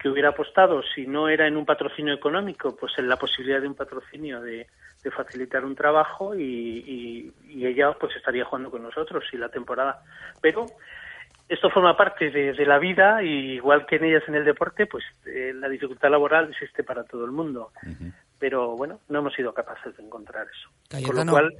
que hubiera apostado, si no era en un patrocinio económico, pues en la posibilidad de un patrocinio de, facilitar un trabajo y, y- ella pues estaría jugando con nosotros y la temporada. Pero esto forma parte de, de la vida y igual que en ellas en el deporte, pues eh, la dificultad laboral existe para todo el mundo. Pero bueno, no hemos sido capaces de encontrar eso. Con lo cual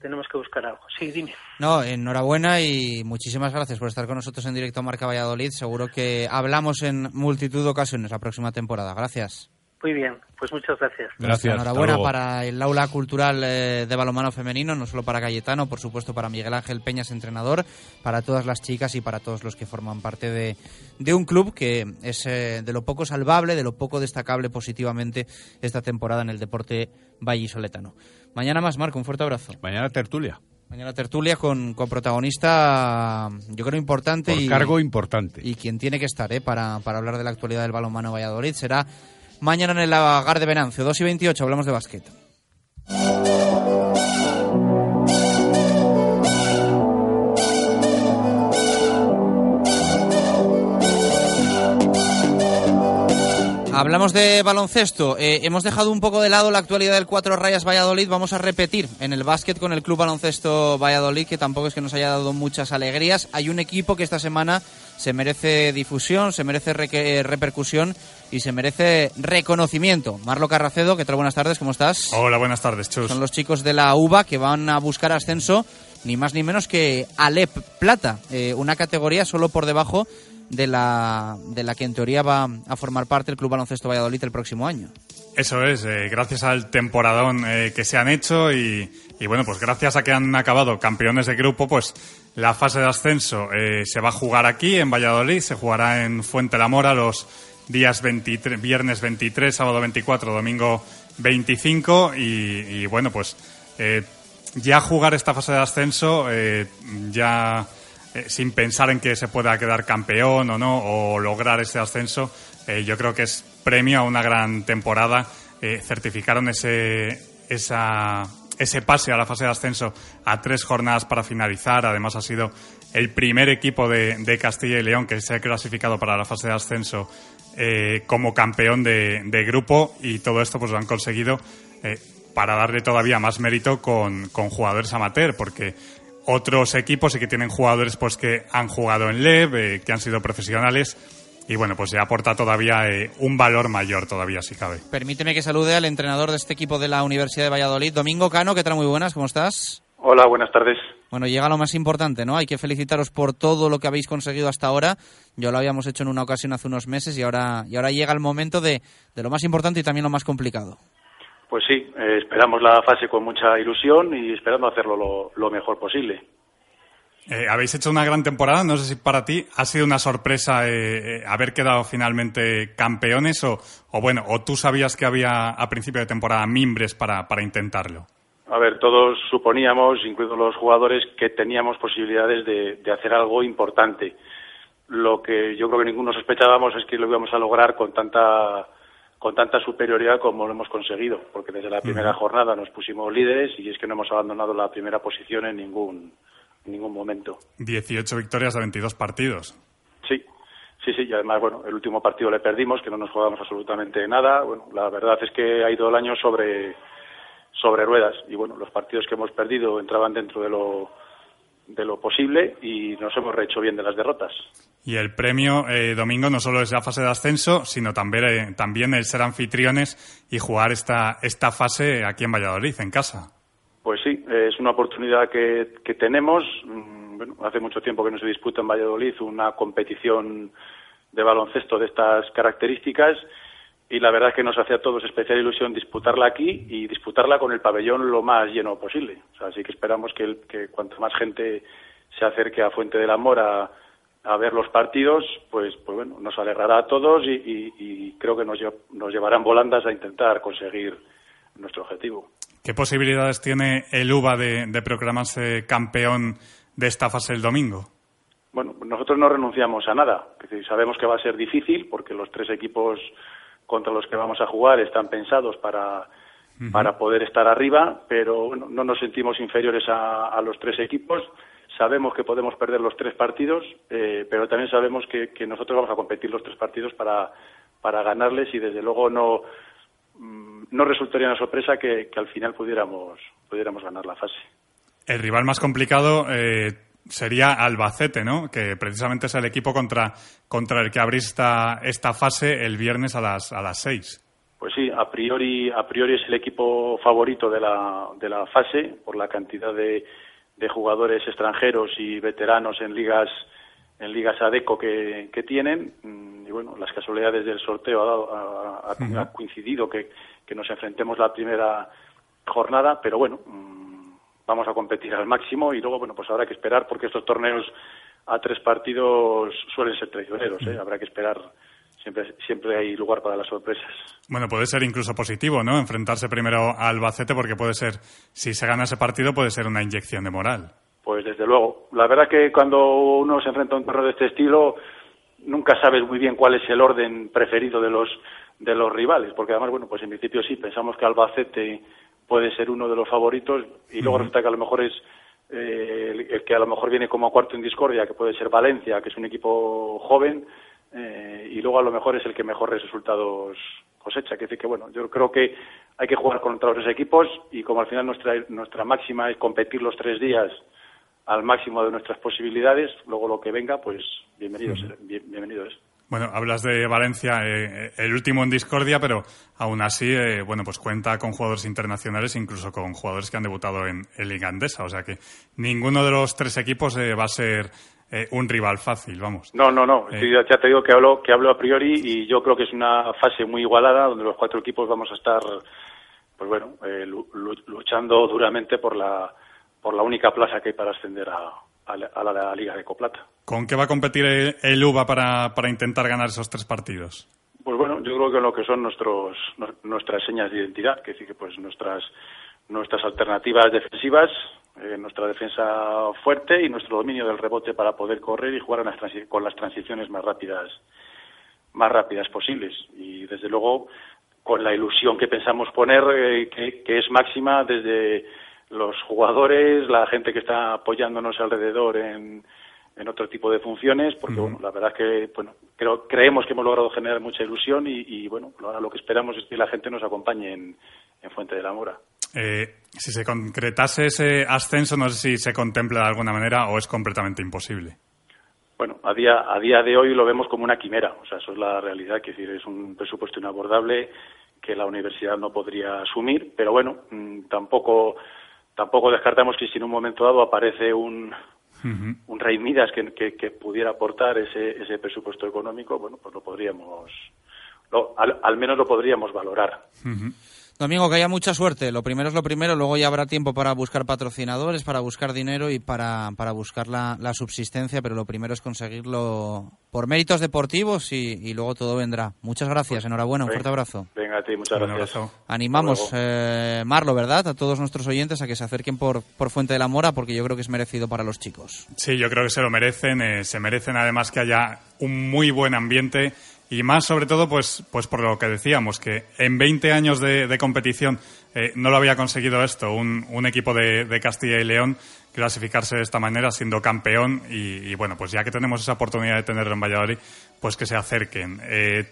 tenemos que buscar algo. Sí, dime. No, enhorabuena y muchísimas gracias por estar con nosotros en directo a Marca Valladolid. Seguro que hablamos en multitud de ocasiones la próxima temporada. Gracias. Muy bien, pues muchas gracias. Gracias. Enhorabuena para el aula cultural eh, de balonmano femenino, no solo para Cayetano, por supuesto para Miguel Ángel Peñas, entrenador, para todas las chicas y para todos los que forman parte de, de un club que es eh, de lo poco salvable, de lo poco destacable positivamente esta temporada en el deporte vallisoletano. Mañana más, Marco, un fuerte abrazo. Mañana tertulia. Mañana tertulia con, con protagonista, yo creo, importante. Por y, cargo importante. y quien tiene que estar eh, para, para hablar de la actualidad del balonmano Valladolid será mañana en el Lagar de Venancio, 2 y 28, hablamos de básquet. Hablamos de baloncesto. Eh, hemos dejado un poco de lado la actualidad del Cuatro Rayas Valladolid. Vamos a repetir en el básquet con el Club Baloncesto Valladolid, que tampoco es que nos haya dado muchas alegrías. Hay un equipo que esta semana se merece difusión, se merece reque- repercusión y se merece reconocimiento. Marlo Carracedo, ¿qué tal? Buenas tardes, ¿cómo estás? Hola, buenas tardes, Chus. Son los chicos de la UBA que van a buscar ascenso, ni más ni menos que Alep Plata, eh, una categoría solo por debajo de la, de la que en teoría va a formar parte el Club Baloncesto Valladolid el próximo año. Eso es, eh, gracias al temporadón eh, que se han hecho y, y, bueno, pues gracias a que han acabado campeones de grupo, pues la fase de ascenso se va a jugar aquí en Valladolid, se jugará en Fuente la Mora los días 23, viernes 23, sábado 24, domingo 25 y, y, bueno, pues eh, ya jugar esta fase de ascenso eh, ya eh, sin pensar en que se pueda quedar campeón o no, o lograr ese ascenso, eh, yo creo que es premio a una gran temporada. Eh, certificaron ese, esa, ese pase a la fase de ascenso a tres jornadas para finalizar. Además, ha sido el primer equipo de, de Castilla y León que se ha clasificado para la fase de ascenso eh, como campeón de, grupo y todo esto pues lo han conseguido eh, para darle todavía más mérito con, con jugadores amateur, porque otros equipos sí que tienen jugadores pues que han jugado en LEV, eh, que han sido profesionales y bueno, pues ya aporta todavía eh, un valor mayor todavía si cabe. Permíteme que salude al entrenador de este equipo de la Universidad de Valladolid, Domingo Cano, ¿qué tal? Muy buenas, ¿cómo estás? Hola, buenas tardes. Bueno, llega lo más importante, ¿no? Hay que felicitaros por todo lo que habéis conseguido hasta ahora. Yo lo habíamos hecho en una ocasión hace unos meses y ahora, y ahora llega el momento de, de lo más importante y también lo más complicado. Pues sí, eh, esperamos la fase con mucha ilusión y esperando hacerlo lo, lo mejor posible. Eh, habéis hecho una gran temporada, no sé si para ti ha sido una sorpresa eh, eh, haber quedado finalmente campeones o, o, bueno, o tú sabías que había a principio de temporada mimbres para, para intentarlo. A ver, todos suponíamos, incluidos los jugadores, que teníamos posibilidades de, de, hacer algo importante. Lo que yo creo que ninguno sospechábamos es que lo íbamos a lograr con tanta con tanta superioridad como lo hemos conseguido, porque desde la primera uh -huh. jornada nos pusimos líderes y es que no hemos abandonado la primera posición en ningún en ningún momento. 18 victorias de 22 partidos. Sí, sí, sí, y además, bueno, el último partido le perdimos, que no nos jugamos absolutamente nada. Bueno, la verdad es que ha ido el año sobre, sobre ruedas y, bueno, los partidos que hemos perdido entraban dentro de lo, de lo posible y nos hemos rehecho bien de las derrotas. Y el premio, eh, Domingo, no solo es la fase de ascenso, sino también, eh, también el ser anfitriones y jugar esta, esta fase aquí en Valladolid, en casa. Pues sí, es una oportunidad que, que tenemos. Bueno, hace mucho tiempo que no se disputa en Valladolid una competición de baloncesto de estas características y la verdad es que nos hace a todos especial ilusión disputarla aquí y disputarla con el pabellón lo más lleno posible. O sea, así que esperamos que, el, que cuanto más gente se acerque a Fuente del Amor a, a ver los partidos, pues, pues bueno, nos alegrará a todos y, y, y creo que nos, nos llevarán volandas a intentar conseguir nuestro objetivo. ¿Qué posibilidades tiene el UBA de, de proclamarse campeón de esta fase el domingo? Bueno, nosotros no renunciamos a nada. Sabemos que va a ser difícil porque los tres equipos contra los que vamos a jugar están pensados para, uh -huh. para poder estar arriba, pero bueno, no nos sentimos inferiores a, a, los tres equipos. Sabemos que podemos perder los tres partidos, eh, pero también sabemos que, que, nosotros vamos a competir los tres partidos para, para ganarles y desde luego no no resultaría una sorpresa que, que, al final pudiéramos, pudiéramos ganar la fase. El rival más complicado eh, sería Albacete, ¿no? Que precisamente es el equipo contra, contra el que abrís esta, esta fase el viernes a las, a las seis. Pues sí, a priori, a priori es el equipo favorito de la, de la fase por la cantidad de, de jugadores extranjeros y veteranos en ligas en ligas ADECO que, que tienen y bueno las casualidades del sorteo ha, dado, ha, ha, -huh. ha coincidido que, que, nos enfrentemos la primera jornada pero bueno mmm, vamos a competir al máximo y luego bueno pues habrá que esperar porque estos torneos a tres partidos suelen ser traicioneros ¿eh? habrá que esperar. Siempre siempre hay lugar para las sorpresas. Bueno puede ser incluso positivo no enfrentarse primero al Albacete porque puede ser si se gana ese partido puede ser una inyección de moral. Pues desde luego. La verdad que cuando uno se enfrenta a un torneo de este estilo, nunca sabes muy bien cuál es el orden preferido de los de los rivales, porque además, bueno, pues en principio sí, pensamos que Albacete puede ser uno de los favoritos y luego resulta que a lo mejor es eh, el, el, que a lo mejor viene como cuarto en discordia, que puede ser Valencia, que es un equipo joven, eh, y luego a lo mejor es el que mejores resultados cosecha. Que decir que, bueno, yo creo que hay que jugar contra los equipos y como al final nuestra, nuestra máxima es competir los tres días al máximo de nuestras posibilidades. Luego lo que venga, pues bienvenido, -huh. bien, bienvenido es. Bueno, hablas de Valencia, eh, el último en discordia, pero aún así, eh, bueno, pues cuenta con jugadores internacionales, incluso con jugadores que han debutado en, en Liga Andesa. O sea que ninguno de los tres equipos eh, va a ser eh, un rival fácil, vamos. No, no, no. Sí, ya te digo que hablo, que hablo a priori y yo creo que es una fase muy igualada donde los cuatro equipos vamos a estar, pues bueno, luchando duramente por la por la única plaza que hay para ascender a, a, la, a la, Liga de Coplata. ¿Con qué va a competir el, el UBA para, para, intentar ganar esos tres partidos? Pues bueno, yo creo que lo que son nuestros, nuestras señas de identidad, que decir que pues nuestras, nuestras alternativas defensivas, eh, nuestra defensa fuerte y nuestro dominio del rebote para poder correr y jugar las con las transiciones más rápidas, más rápidas posibles. Y desde luego con la ilusión que pensamos poner, eh, que, que es máxima desde los jugadores, la gente que está apoyándonos alrededor en, en otro tipo de funciones, porque uh -huh. bueno, la verdad es que bueno, creo, creemos que hemos logrado generar mucha ilusión y, y, bueno, ahora lo que esperamos es que la gente nos acompañe en, en Fuente de la Mora. Eh, si se concretase ese ascenso, no sé si se contempla de alguna manera o es completamente imposible. Bueno, a día, a día de hoy lo vemos como una quimera, o sea, eso es la realidad, que es decir, es un presupuesto inabordable que la universidad no podría asumir, pero bueno, mmm, tampoco tampoco descartamos que si en un momento dado aparece un, un Rey Midas que, que, pudiera aportar ese, ese presupuesto económico, bueno, pues lo podríamos, lo, al, menos lo podríamos valorar. Domingo, que haya mucha suerte. Lo primero es lo primero, luego ya habrá tiempo para buscar patrocinadores, para buscar dinero y para, para buscar la, la subsistencia, pero lo primero es conseguirlo por méritos deportivos y, luego todo vendrá. Muchas gracias, enhorabuena, un fuerte abrazo. Venga a ti, muchas gracias. Animamos, eh, Marlo, ¿verdad? A todos nuestros oyentes a que se acerquen por, por Fuente de la Mora porque yo creo que es merecido para los chicos. Sí, yo creo que se lo merecen, eh, se merecen además que haya un muy buen ambiente y más, sobre todo, pues, pues por lo que decíamos, que en 20 años de, competición eh, no lo había conseguido esto, un, un equipo de, Castilla y León clasificarse de esta manera, siendo campeón. Y, bueno, pues ya que tenemos esa oportunidad de tenerlo en Valladolid, pues que se acerquen. Eh,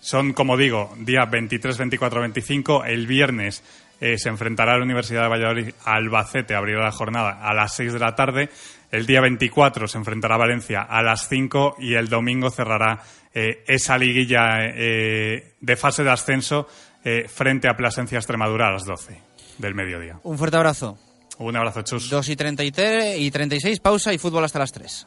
son, como digo, día 23, 24, 25. El viernes eh, se enfrentará la Universidad de Valladolid a Albacete, abrirá la jornada a las 6 de la tarde. El día 24 se enfrentará a Valencia a las 5 y el domingo cerrará eh, esa liguilla eh, de fase de ascenso frente a Plasencia Extremadura a las 12 del mediodía. Un fuerte abrazo. Un abrazo, Chus. 2 y, 33 y 36, pausa y fútbol hasta las 3.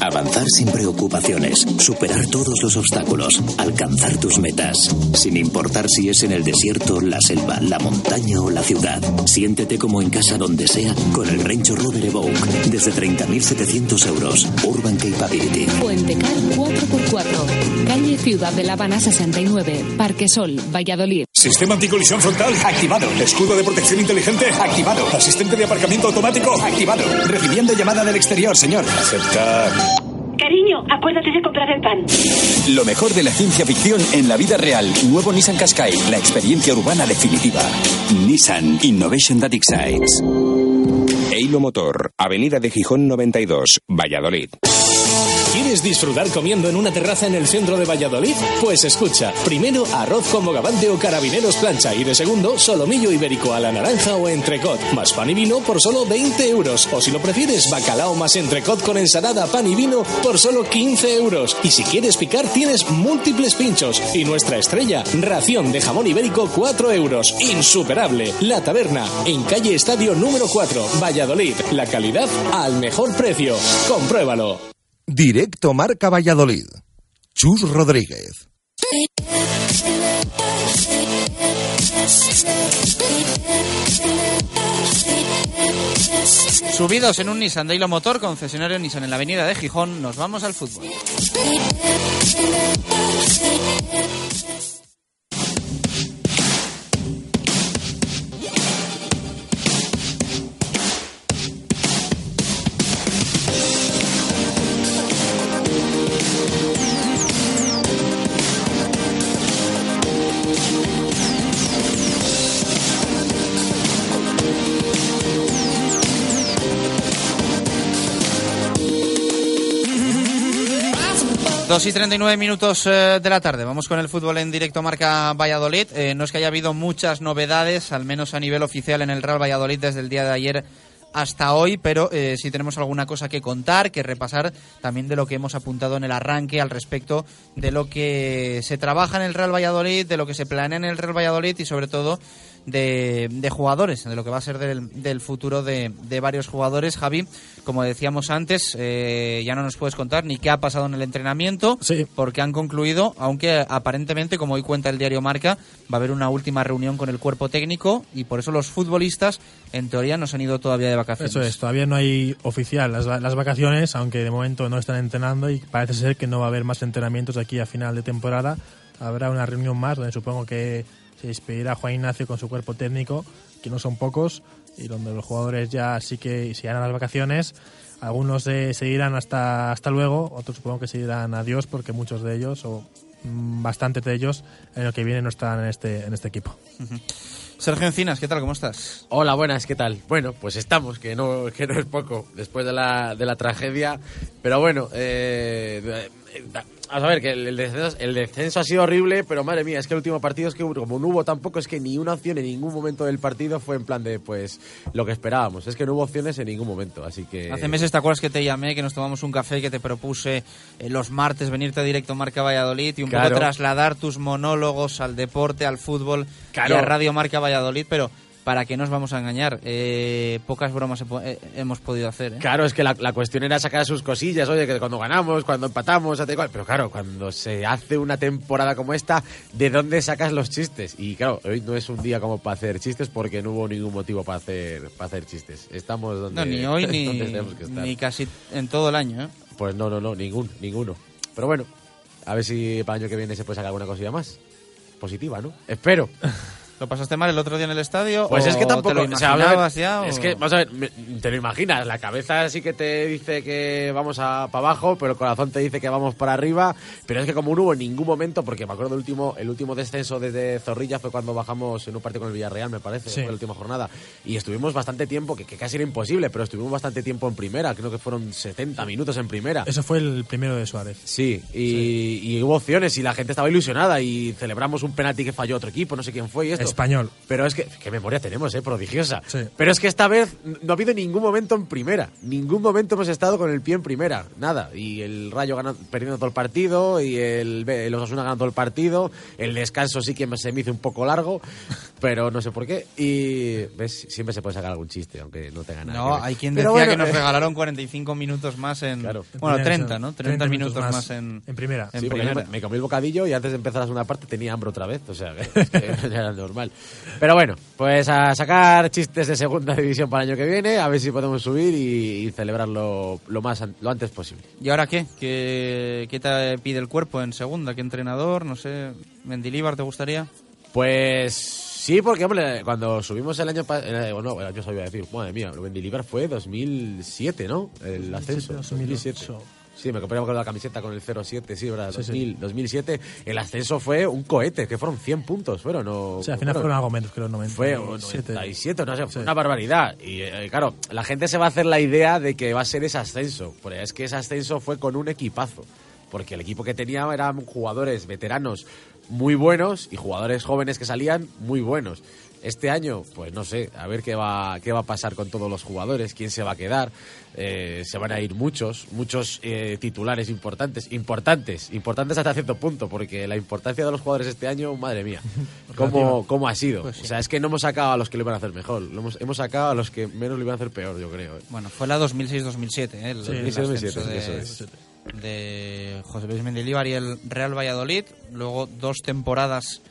Avanzar sin preocupaciones, superar todos los obstáculos, alcanzar tus metas, sin importar si es en el desierto, la selva, la montaña o la ciudad. Siéntete como en casa donde sea con el Range Rover Evoque desde 30.700 euros. Urban Capability. Puentecar 4x4. Calle Ciudad de La Habana 69. Parque Sol, Valladolid. Sistema anticolisión frontal activado. Escudo de protección inteligente activado. Asistente de aparcamiento automático activado. Recibiendo llamada del exterior, señor. Aceptar. Cariño, acuérdate de comprar el pan. Lo mejor de la ciencia ficción en la vida real. Nuevo Nissan Qashqai, la experiencia urbana definitiva. Nissan Innovation That Excites. Eilo Motor, Avenida de Gijón 92, Valladolid. ¿Quieres disfrutar comiendo en una terraza en el centro de Valladolid? Pues escucha, primero arroz con bogavante o carabineros plancha y de segundo solomillo ibérico a la naranja o entrecot, más pan y vino por solo 20 euros. O si lo prefieres, bacalao más entrecot con ensalada, pan y vino por solo 15 euros. Y si quieres picar, tienes múltiples pinchos. Y nuestra estrella, ración de jamón ibérico 4 euros. Insuperable. La taberna, en calle Estadio número 4, Valladolid. La calidad al mejor precio. Compruébalo. Directo Marca Valladolid. Chus Rodríguez. Subidos en un Nissan Dailo Motor, concesionario Nissan en la avenida de Gijón, nos vamos al fútbol. 2 y 39 minutos eh, de la tarde. Vamos con el fútbol en directo marca Valladolid. Eh, no es que haya habido muchas novedades, al menos a nivel oficial en el Real Valladolid desde el día de ayer hasta hoy, pero eh, sí tenemos alguna cosa que contar, que repasar también de lo que hemos apuntado en el arranque al respecto de lo que se trabaja en el Real Valladolid, de lo que se planea en el Real Valladolid y sobre todo de, jugadores, de lo que va a ser del, futuro de, varios jugadores. Javi, como decíamos antes, eh, ya no nos puedes contar ni qué ha pasado en el entrenamiento, porque han concluido, aunque aparentemente, como hoy cuenta el diario Marca, va a haber una última reunión con el cuerpo técnico y por eso los futbolistas, en teoría, no se han ido todavía de vacaciones. Eso es, todavía no hay oficial las, las vacaciones, aunque de momento no están entrenando y parece ser que no va a haber más entrenamientos aquí a final de temporada. Habrá una reunión más donde supongo que se despedirá Juan Ignacio con su cuerpo técnico, que no son pocos, y donde los jugadores ya sí que se irán a las vacaciones. Algunos se seguirán hasta, hasta luego, otros supongo que seguirán adiós porque muchos de ellos, o mm, bastantes de ellos, en lo que viene no están en este, en este equipo. Sergio Encinas, ¿qué tal? ¿Cómo estás? Hola, buenas, ¿qué tal? Bueno, pues estamos, que no, [laughs] que no es poco después de la, de la tragedia. Pero bueno, eh, a ver, que el descenso, el descenso ha sido horrible, pero madre mía, es que el último partido es que como no hubo tampoco, es que ni una opción en ningún momento del partido fue en plan de, pues, lo que esperábamos. Es que no hubo opciones en ningún momento, así que... Hace meses te acuerdas que te llamé, que nos tomamos un café y que te propuse eh, los martes venirte a directo Marca Valladolid y un Claro. poco trasladar tus monólogos al deporte, al fútbol Claro. y a Radio Marca Valladolid, pero ¿para qué nos vamos a engañar? Eh, pocas bromas eh, hemos podido hacer, ¿eh? Claro, es que la, la cuestión era sacar sus cosillas, oye, que cuando ganamos, cuando empatamos. Pero claro, cuando se hace una temporada como esta, ¿de dónde sacas los chistes? Y claro, hoy no es un día como para hacer chistes porque no hubo ningún motivo para hacer, para hacer chistes. Estamos donde, No, ni [laughs] hoy ni, tenemos que estar. ni casi en todo el año, ¿eh? Pues no, no, no, ningún, ninguno. Pero bueno, a ver si para el año que viene se puede sacar alguna cosilla más. Positiva, ¿no? Espero. [laughs] ¿Lo pasaste mal el otro día en el estadio? Pues o es que tampoco. ¿Te lo o sea, ver? Es que, vamos a ver, te lo imaginas. La cabeza sí que te dice que vamos a para abajo, pero el corazón te dice que vamos para arriba. Pero es que como no hubo en ningún momento, porque me acuerdo del último, el último descenso desde Zorrilla fue cuando bajamos en un partido con el Villarreal, me parece, Sí. fue la última jornada. Y estuvimos bastante tiempo, que, que casi era imposible, pero estuvimos bastante tiempo en primera. Creo que fueron 70 minutos en primera. Eso fue el primero de Suárez. Sí, y, y hubo opciones y la gente estaba ilusionada y celebramos un penalti que falló otro equipo, no sé quién fue y esto. Español. Pero es que, qué memoria tenemos, eh, prodigiosa. Sí. Pero es que esta vez no ha habido ningún momento en primera. Ningún momento hemos estado con el pie en primera. Nada. Y el Rayo ganando, perdiendo todo el partido y el, el Osasuna ganando todo el partido. El descanso sí que se me hizo un poco largo, pero no sé por qué. Y ves, siempre se puede sacar algún chiste, aunque no tenga nada. No, que ver. hay quien decía bueno, que nos eh, regalaron 45 minutos más en... Bueno, primera 30, división. ¿no? 30, 30 minutos minutos más, más en, en primera. En Sí, porque primera. me, me comí el bocadillo y antes de empezar la segunda parte tenía hambre otra vez, o sea, que, [laughs] es que ya era normal. Pero bueno, pues a sacar chistes de segunda división para el año que viene, a ver si podemos subir y, y celebrarlo lo más an- lo antes posible. ¿Y ahora qué? qué? ¿Qué te pide el cuerpo en segunda? ¿Qué entrenador? No sé. ¿Mendilíbar te gustaría? Pues sí, porque hombre, cuando subimos el año pasado, bueno, el año sabía decir, madre mía, el Mendilibar fue 2007, ¿no? El ascenso, 2007. Sí, me compré con la camiseta con el 07, sí, ¿verdad? Sí, sí. 2000, 2007. El ascenso fue un cohete, que fueron 100 puntos, fueron. O, O sea, al final fueron algo menos que los 90. Fue 97, no sé, fue una barbaridad. Y eh, claro, la gente se va a hacer la idea de que va a ser ese ascenso. Porque es que ese ascenso fue con un equipazo. Porque el equipo que tenía eran jugadores veteranos muy buenos y jugadores jóvenes que salían muy buenos. Este año, pues no sé, a ver qué va, qué va a pasar con todos los jugadores, quién se va a quedar. Eh, se van a ir muchos, muchos eh, titulares importantes, importantes, importantes hasta cierto punto, porque la importancia de los jugadores este año, madre mía, [laughs] cómo, cómo ha sido. Pues sí. O sea, es que no hemos sacado a los que lo iban a hacer mejor, lo hemos, hemos sacado a los que menos lo iban a hacer peor, yo creo. ¿eh? Bueno, fue la 2006-2007, ¿eh? El, Sí, el 2006-2007, ascenso de, eso es. De José Luis Mendilibar y el Real Valladolid. Luego dos temporadas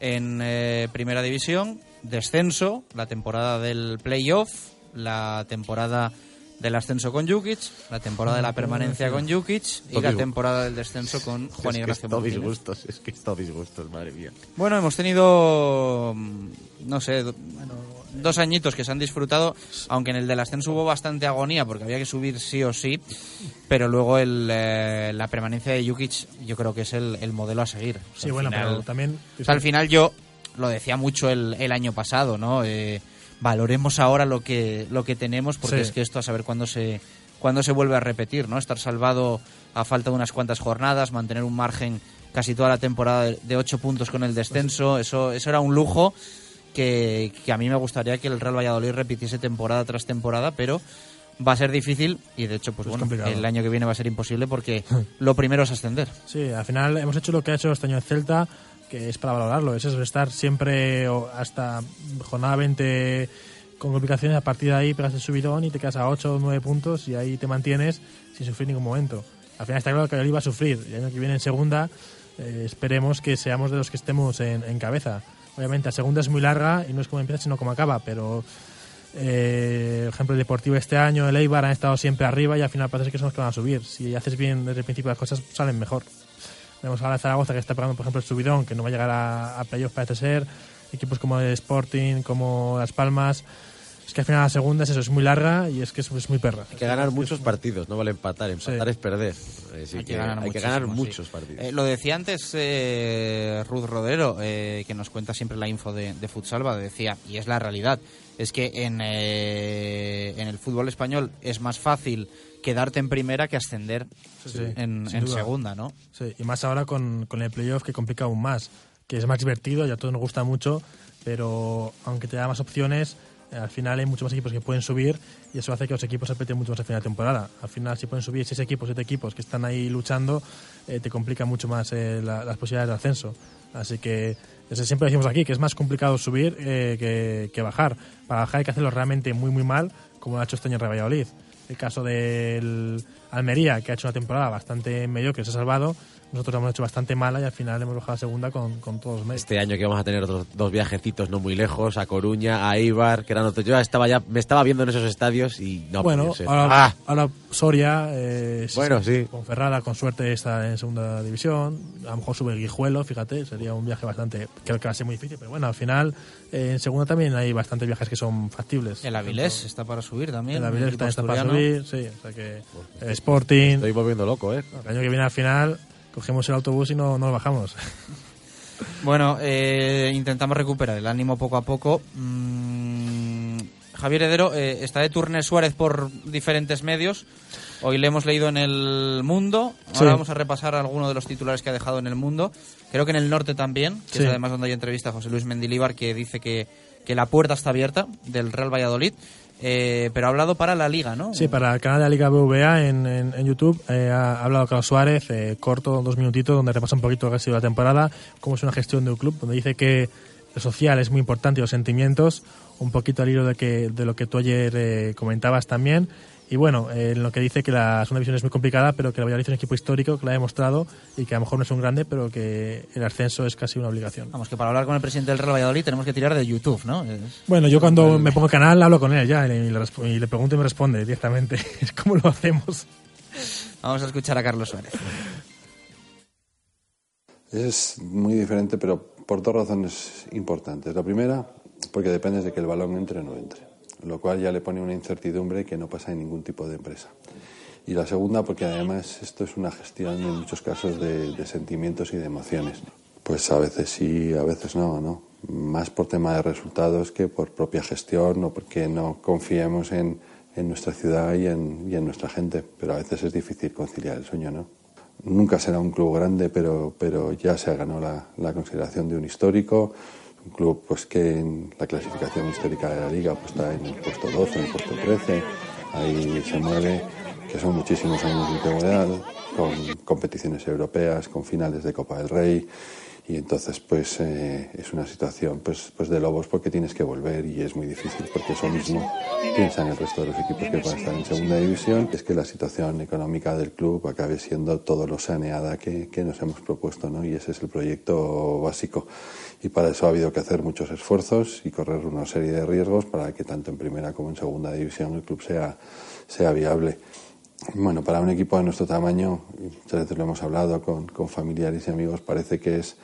en eh, Primera División. Descenso, la temporada del playoff, la temporada del ascenso con Jukic, la temporada de la permanencia con Jukic y Todo la temporada del descenso con Juan es que Ignacio Martínez. disgustos, es que disgustos, madre mía. Bueno, hemos tenido, mm, no sé, do- dos añitos que se han disfrutado, aunque en el del ascenso hubo bastante agonía porque había que subir sí o sí, pero luego el, eh, la permanencia de Jukic yo creo que es el, el modelo a seguir. O sea, Sí, bueno, final- pero también... o sea, al final yo lo decía mucho el, el año pasado, ¿no? Eh, valoremos ahora lo que, lo que tenemos porque Sí. es que esto a saber cuándo se, cuándo se vuelve a repetir, ¿no? Estar salvado a falta de unas cuantas jornadas, mantener un margen casi toda la temporada de, de ocho puntos con el descenso, eso, eso era un lujo que, que a mí me gustaría que el Real Valladolid repitiese temporada tras temporada, pero va a ser difícil y de hecho pues Es bueno el año que viene va a ser imposible porque [laughs] lo primero es ascender Sí, al final hemos hecho lo que ha hecho este año el Celta, que es para valorarlo. Es eso, estar siempre hasta jornada 20 con complicaciones. A partir de ahí pegas el subidón y te quedas a 8 o 9 puntos y ahí te mantienes sin sufrir ningún momento. Al final está claro que el iba a sufrir. El año que viene en segunda eh, esperemos que seamos de los que estemos en, en cabeza. Obviamente, la segunda es muy larga y no es como empieza, sino como acaba, pero eh, ejemplo, el Deportivo este año, el Eibar han estado siempre arriba y al final parece que son los que van a subir. Si haces bien desde el principio las cosas, salen mejor. Vemos ahora Zaragoza que está pegando, por ejemplo, el subidón, que no va a llegar a, a parece ser. Equipos como el Sporting, como Las Palmas, Es que al final la segunda es eso, es muy larga y es que es, es muy perra. Hay que ganar muchos partidos, no vale empatar. Empatar Sí. es perder. Así Hay que que ganar, hay que ganar muchísimo, muchos sí. partidos. Eh, lo decía antes eh, Ruth Rodero, eh, que nos cuenta siempre la info de, de Futsalva, decía, y es la realidad, es que en, eh, en el fútbol español es más fácil quedarte en primera que ascender Sí, sí, en, segunda, ¿no? Sí, y más ahora con, con el playoff que complica aún más, que es más divertido y a todos nos gusta mucho, pero aunque te da más opciones, al final hay muchos más equipos que pueden subir y eso hace que los equipos se mucho más a final de temporada. Al final, si pueden subir seis equipos, siete equipos que están ahí luchando, eh, te complica mucho más eh, la- las posibilidades de ascenso. Así que eso siempre decimos aquí que es más complicado subir eh, que, que bajar. Para bajar hay que hacerlo realmente muy muy mal, como lo ha hecho este año el Real Valladolid. El caso del Almería, que ha hecho una temporada bastante mediocre, se ha salvado. Nosotros la hemos hecho bastante mala y al final hemos bajado a segunda con, con todos los medios. Este año que vamos a tener otros dos viajecitos no muy lejos, a Coruña, a Ibar, que eran otros. Yo estaba ya, me estaba viendo en esos estadios y no bueno, ahora, Ah, ahora Soria, eh, Bueno, sí. con Ferrada, con suerte está en segunda división. A lo mejor sube Guijuelo, fíjate, sería un viaje bastante, creo que va a ser muy difícil, pero bueno, al final eh, en segunda también hay bastantes viajes que son factibles. El Avilés está para subir también. El Avilés también está para subir, sí, o sea que el Sporting. Estoy volviendo loco, ¿eh? El año que viene al final cogemos el autobús y no, no lo bajamos. [laughs] Bueno, eh, intentamos recuperar el ánimo poco a poco. Mm, Javier Heredero eh, está de Turner Suárez por diferentes medios. Hoy le hemos leído en el Mundo. Ahora Sí. vamos a repasar algunos de los titulares que ha dejado en el Mundo. Creo que en el norte también, que Sí. es además donde hay entrevista a José Luis Mendilíbar, que dice que, que la puerta está abierta del Real Valladolid. Eh, pero ha hablado para la Liga, ¿no? Sí, para el canal de la Liga BVA en, YouTube eh, ha hablado Carlos Suárez, eh, corto, dos minutitos, donde repasa un poquito lo que ha sido la temporada, cómo es una gestión de un club, donde dice que lo social es muy importante y los sentimientos, un poquito al hilo de, que, de lo que tú ayer eh, comentabas también. Y bueno, eh, en lo que dice que la segunda división es muy complicada, pero que el Valladolid es un equipo histórico, que lo ha demostrado y que a lo mejor no es un grande, pero que el ascenso es casi una obligación. Vamos, que para hablar con el presidente del Real Valladolid tenemos que tirar de YouTube, ¿no? Es- Bueno, yo cuando me pongo el canal hablo con él ya y le, y le pregunto y me responde directamente. [laughs] Es como lo hacemos. Vamos a escuchar a Carlos Suárez. Es muy diferente, pero por dos razones importantes. La primera, porque depende de que el balón entre o no entre, lo cual ya le pone una incertidumbre que no pasa en ningún tipo de empresa. Y la segunda, porque además esto es una gestión en muchos casos de, de sentimientos y de emociones. Pues a veces sí, a veces no, ¿no? Más por tema de resultados que por propia gestión o porque no confiemos en, en nuestra ciudad y en, y en nuestra gente. Pero a veces es difícil conciliar el sueño, ¿no? Nunca será un club grande, pero, pero ya se ganó la, la consideración de un histórico. Un club pues, que en la clasificación histórica de la liga pues, está en el puesto 12, en el puesto 13. Ahí se mueve, que son muchísimos años de antigüedad, con competiciones europeas, con finales de Copa del Rey. Y entonces, pues eh, es una situación pues, pues de lobos porque tienes que volver y es muy difícil porque eso mismo piensan el resto de los equipos que van a estar en segunda división. Es que la situación económica del club acabe siendo todo lo saneada que, que nos hemos propuesto, ¿no? Y ese es el proyecto básico. Y para eso ha habido que hacer muchos esfuerzos y correr una serie de riesgos para que tanto en primera como en segunda división el club sea, sea viable. Bueno, para un equipo de nuestro tamaño, muchas veces lo hemos hablado con, con familiares y amigos, parece que es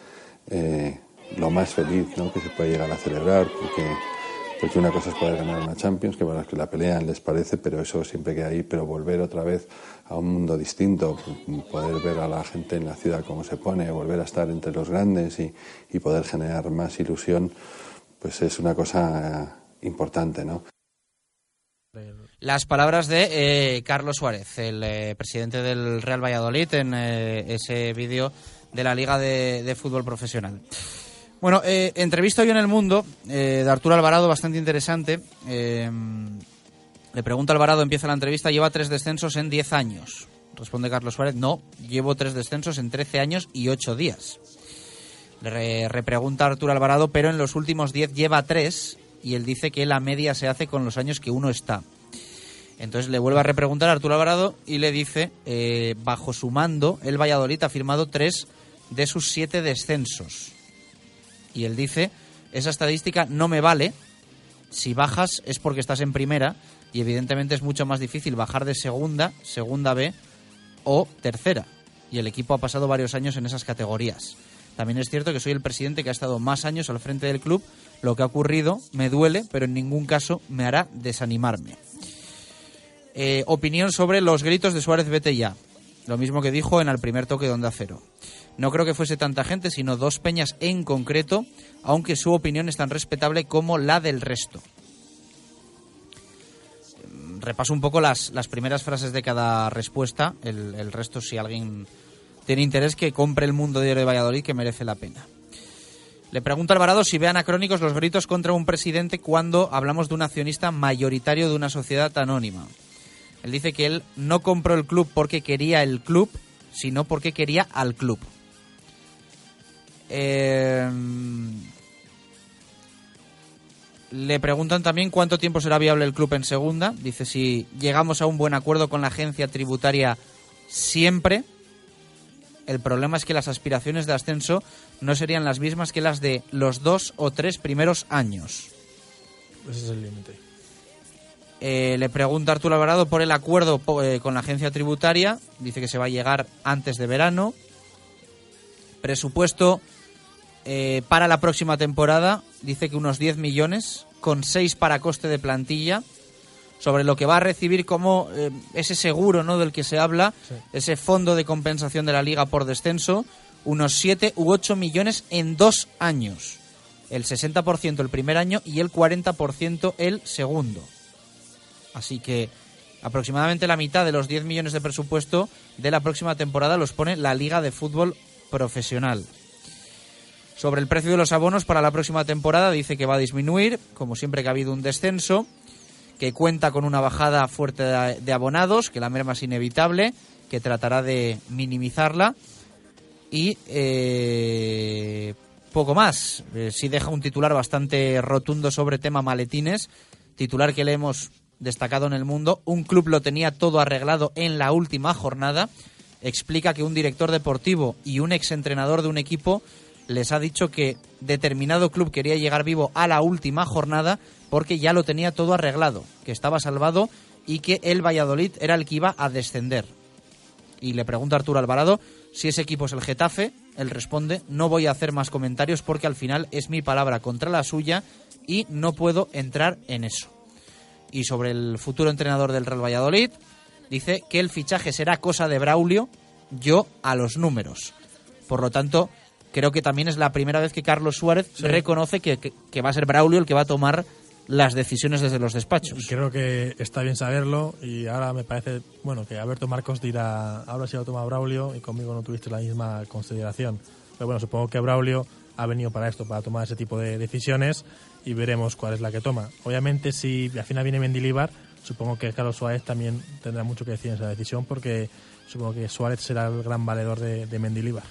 eh, lo más feliz ¿no? que se puede llegar a celebrar, porque, porque una cosa es poder ganar una Champions, que para los que la pelean les parece, pero eso siempre queda ahí, pero volver otra vez a un mundo distinto, poder ver a la gente en la ciudad cómo se pone, volver a estar entre los grandes y, y poder generar más ilusión, pues es una cosa importante, ¿no? Las palabras de eh, Carlos Suárez, el eh, presidente del Real Valladolid, en eh, ese vídeo de la Liga de, de Fútbol Profesional. Bueno, eh, entrevista hoy en El Mundo eh, de Arturo Alvarado, bastante interesante. Le pregunta Alvarado, empieza la entrevista, lleva tres descensos en 10 años. Responde Carlos Suárez, no, llevo tres descensos en 13 años y 8 días. Le re- repregunta Arturo Alvarado, pero en los últimos 10 lleva tres y él dice que la media se hace con los años que uno está. Entonces le vuelve a repreguntar a Arturo Alvarado y le dice, eh, bajo su mando, el Valladolid ha firmado tres de sus siete descensos. Y él dice, esa estadística no me vale, si bajas es porque estás en primera y evidentemente es mucho más difícil bajar de segunda, segunda B o tercera. Y el equipo ha pasado varios años en esas categorías. También es cierto que soy el presidente que ha estado más años al frente del club. Lo que ha ocurrido me duele, pero en ningún caso me hará desanimarme. Eh, opinión sobre los gritos de Suárez vete ya. Lo mismo que dijo en el primer toque de Onda Cero. No creo que fuese tanta gente, sino dos peñas en concreto, aunque su opinión es tan respetable como la del resto. Repaso un poco las, las primeras frases de cada respuesta. El, el resto, si alguien tiene interés, que compre el Mundo Diario de Valladolid, que merece la pena. Le pregunto a Alvarado si ve anacrónicos los gritos contra un presidente cuando hablamos de un accionista mayoritario de una sociedad anónima. Él dice que él no compró el club porque quería el club, sino porque quería al club. Eh, le preguntan también cuánto tiempo será viable el club en segunda. Dice si llegamos a un buen acuerdo con la agencia tributaria siempre. El problema es que las aspiraciones de ascenso no serían las mismas que las de los dos o tres primeros años. Ese es el límite. Eh, le pregunta Arturo Alvarado por el acuerdo eh, con la agencia tributaria. Dice que se va a llegar antes de verano. Presupuesto eh, para la próxima temporada. Dice que unos 10 millones, con 6 para coste de plantilla. Sobre lo que va a recibir como eh, ese seguro ¿no? del que se habla, ese fondo de compensación de la liga por descenso, unos 7 u 8 millones en dos años. El 60% el primer año y el 40% el segundo. Así que aproximadamente la mitad de los 10 millones de presupuesto de la próxima temporada los pone la Liga de Fútbol Profesional. Sobre el precio de los abonos para la próxima temporada dice que va a disminuir, como siempre que ha habido un descenso, que cuenta con una bajada fuerte de abonados, que la merma es inevitable, que tratará de minimizarla y eh, poco más. Eh, sí deja un titular bastante rotundo sobre tema maletines, titular que le hemos destacado en el mundo. Un club lo tenía todo arreglado en la última jornada. Explica que un director deportivo y un exentrenador de un equipo les ha dicho que determinado club quería llegar vivo a la última jornada porque ya lo tenía todo arreglado, que estaba salvado y que el Valladolid era el que iba a descender. Y le pregunta a Arturo Alvarado si ese equipo es el Getafe. Él responde, no voy a hacer más comentarios porque al final es mi palabra contra la suya y no puedo entrar en eso. Y sobre el futuro entrenador del Real Valladolid, dice que el fichaje será cosa de Braulio, yo a los números. Por lo tanto, creo que también es la primera vez que Carlos Suárez Sí. reconoce que, que- que va a ser Braulio el que va a tomar las decisiones desde los despachos. Creo que está bien saberlo y ahora me parece, bueno, que Alberto Marcos dirá, ahora sí lo toma Braulio y conmigo no tuviste la misma consideración. Pero bueno, supongo que Braulio ha venido para esto, para tomar ese tipo de decisiones y veremos cuál es la que toma. Obviamente, si al final viene Mendilibar, supongo que Carlos Suárez también tendrá mucho que decir en esa decisión porque supongo que Suárez será el gran valedor de, de Mendilibar.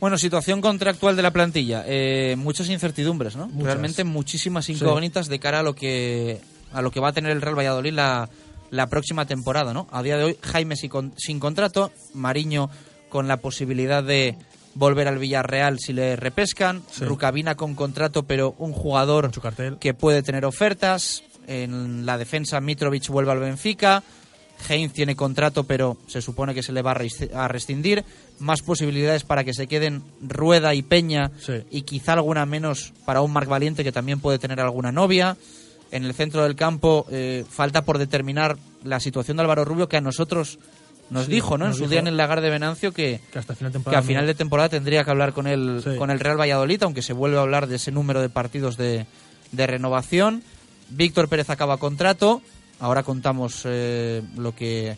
Bueno, situación contractual de la plantilla. Eh, muchas incertidumbres, ¿no? Muchas. Realmente muchísimas incógnitas de cara a lo que a lo que va a tener el Real Valladolid la, la próxima temporada, ¿no? A día de hoy, Jaime sin, sin contrato, Mariño con la posibilidad de volver al Villarreal si le repescan, Sí. Rucabina con contrato, pero un jugador que puede tener ofertas. En la defensa, Mitrovic vuelve al Benfica. Heinz tiene contrato, pero se supone que se le va a res- a rescindir. Más posibilidades para que se queden Rueda y Peña y quizá alguna menos para un Marc Valiente que también puede tener alguna novia. En el centro del campo eh, falta por determinar la situación de Álvaro Rubio que a nosotros nos Sí, dijo, ¿no? En su dijo día en el lagar de Venancio que, Que hasta final de que a final de temporada tendría que hablar con el, Sí. con el Real Valladolid, aunque se vuelve a hablar de ese número de partidos de, de renovación. Víctor Pérez acaba contrato. Ahora contamos eh, lo que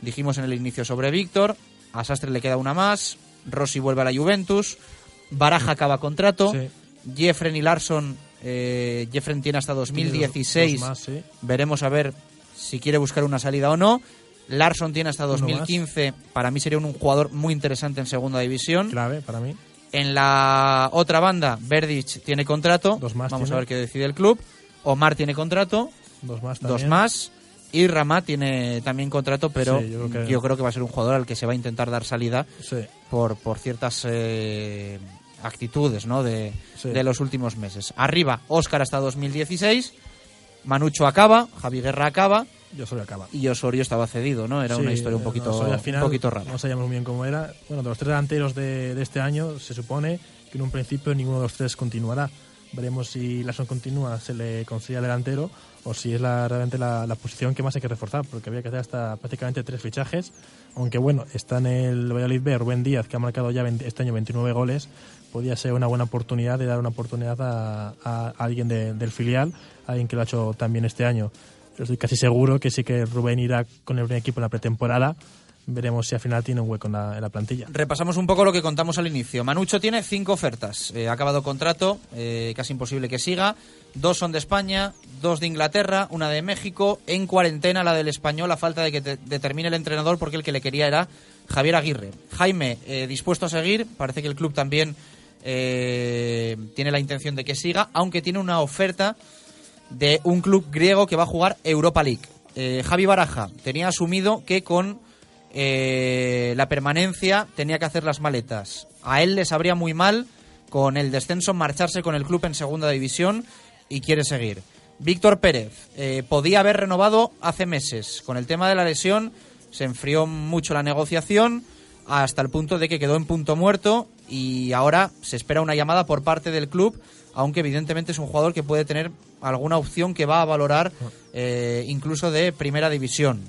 dijimos en el inicio sobre Víctor. A Sastre le queda una más. Rossi vuelve a la Juventus. Baraja acaba contrato. Jeffren y Larson. Eh, Jeffren tiene hasta 2016. Dos más, sí. Veremos a ver si quiere buscar una salida o no. Larson tiene hasta Uno más. 2015. Para mí sería un jugador muy interesante en segunda división. Clave para mí. En la otra banda, Verdic tiene contrato. más Vamos tiene. a ver qué decide el club. Omar tiene contrato. Dos más Dos también. más. Y Ramat tiene también contrato, pero Sí, yo yo, creo que- va a ser un jugador al que se va a intentar dar salida Sí. por, por ciertas eh, actitudes ¿no? de, Sí. de los últimos meses. Arriba, Óscar hasta 2016. Manucho acaba, Javi Guerra acaba. Y Osorio acaba. Y Osorio estaba cedido, ¿no? Era una historia un no, poquito, al final, un poquito rara. No sabíamos muy bien cómo era. Bueno, de los tres delanteros de, de este año, se supone que en un principio ninguno de los tres continuará. Veremos si Larson continúa, se le consigue delantero o si es la, realmente la, la posición que más hay que reforzar, porque había que hacer hasta prácticamente tres fichajes. Aunque bueno, está en el Valladolid B Rubén Díaz, que ha marcado ya 20 este año 29 goles. Podía ser una buena oportunidad de dar una oportunidad a, a alguien de- del filial, alguien que lo ha hecho también este año. Estoy casi seguro que sí que Rubén irá con el primer equipo en la pretemporada. Veremos si al final tiene un hueco en la, plantilla. Repasamos un poco lo que contamos al inicio. Manucho tiene cinco ofertas. Eh, ha acabado contrato, eh, casi imposible que siga. Dos son de España, dos de Inglaterra, una de México. En cuarentena la del español, a falta de que te- determine el entrenador, porque el que le quería era Javier Aguirre. Jaime, eh, dispuesto a seguir. Parece que el club también tiene la intención de que siga, aunque tiene una oferta de un club griego que va a jugar Europa League. Javi Baraja tenía asumido que con eh, la permanencia tenía que hacer las maletas. A él le sabría muy mal con el descenso marcharse con el club en segunda división y quiere seguir. Víctor Pérez eh, podía haber renovado hace meses. Con el tema de la lesión se enfrió mucho la negociación hasta el punto de que quedó en punto muerto y ahora se espera una llamada por parte del club, aunque evidentemente es un jugador que puede tener alguna opción que va a valorar eh, incluso de primera división,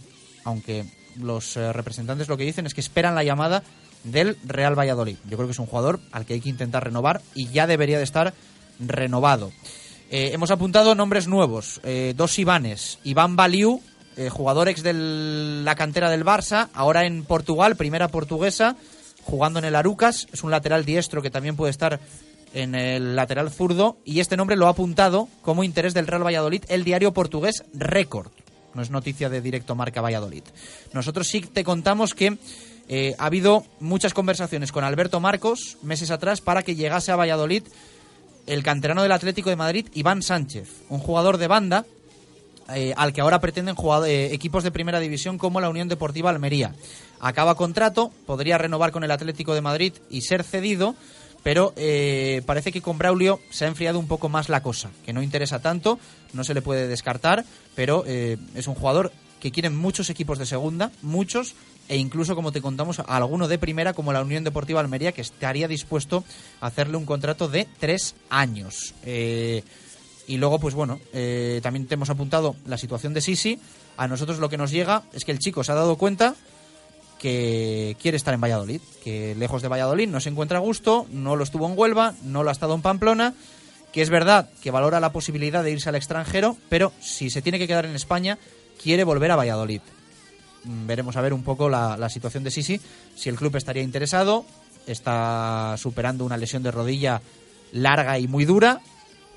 aunque los eh, representantes lo que dicen es que esperan la llamada del Real Valladolid. Yo creo que es un jugador al que hay que intentar renovar y ya debería de estar renovado. Eh, hemos apuntado nombres nuevos, eh, dos Ivanes, Iván Baliu, jugador ex de la cantera del Barça, ahora en Portugal, primera portuguesa, jugando en el Arucas, es un lateral diestro que también puede estar en el lateral zurdo y este nombre lo ha apuntado como interés del Real Valladolid el diario portugués Record. No es noticia de directo marca Valladolid. Nosotros sí te contamos que eh, ha habido muchas conversaciones con Alberto Marcos meses atrás para que llegase a Valladolid el canterano del Atlético de Madrid, Iván Sánchez, un jugador de banda eh, al que ahora pretenden jugar, eh, equipos de primera división como la Unión Deportiva Almería. Acaba contrato, podría renovar con el Atlético de Madrid y ser cedido, pero eh, parece que con Braulio se ha enfriado un poco más la cosa, que no interesa tanto, no se le puede descartar, pero eh, es un jugador que quieren muchos equipos de segunda, muchos, e incluso, como te contamos, a alguno de primera, como la Unión Deportiva Almería, que estaría dispuesto a hacerle un contrato de tres años. Eh, y luego, pues bueno, eh, también te hemos apuntado la situación de Sisi. A nosotros lo que nos llega es que el chico se ha dado cuenta que quiere estar en Valladolid, que lejos de Valladolid no se encuentra a gusto, no lo estuvo en Huelva, no lo ha estado en Pamplona, que es verdad que valora la posibilidad de irse al extranjero, pero si se tiene que quedar en España, quiere volver a Valladolid. Mm, Veremos a ver un poco la, la situación de Sisi, si el club estaría interesado, está superando una lesión de rodilla larga y muy dura,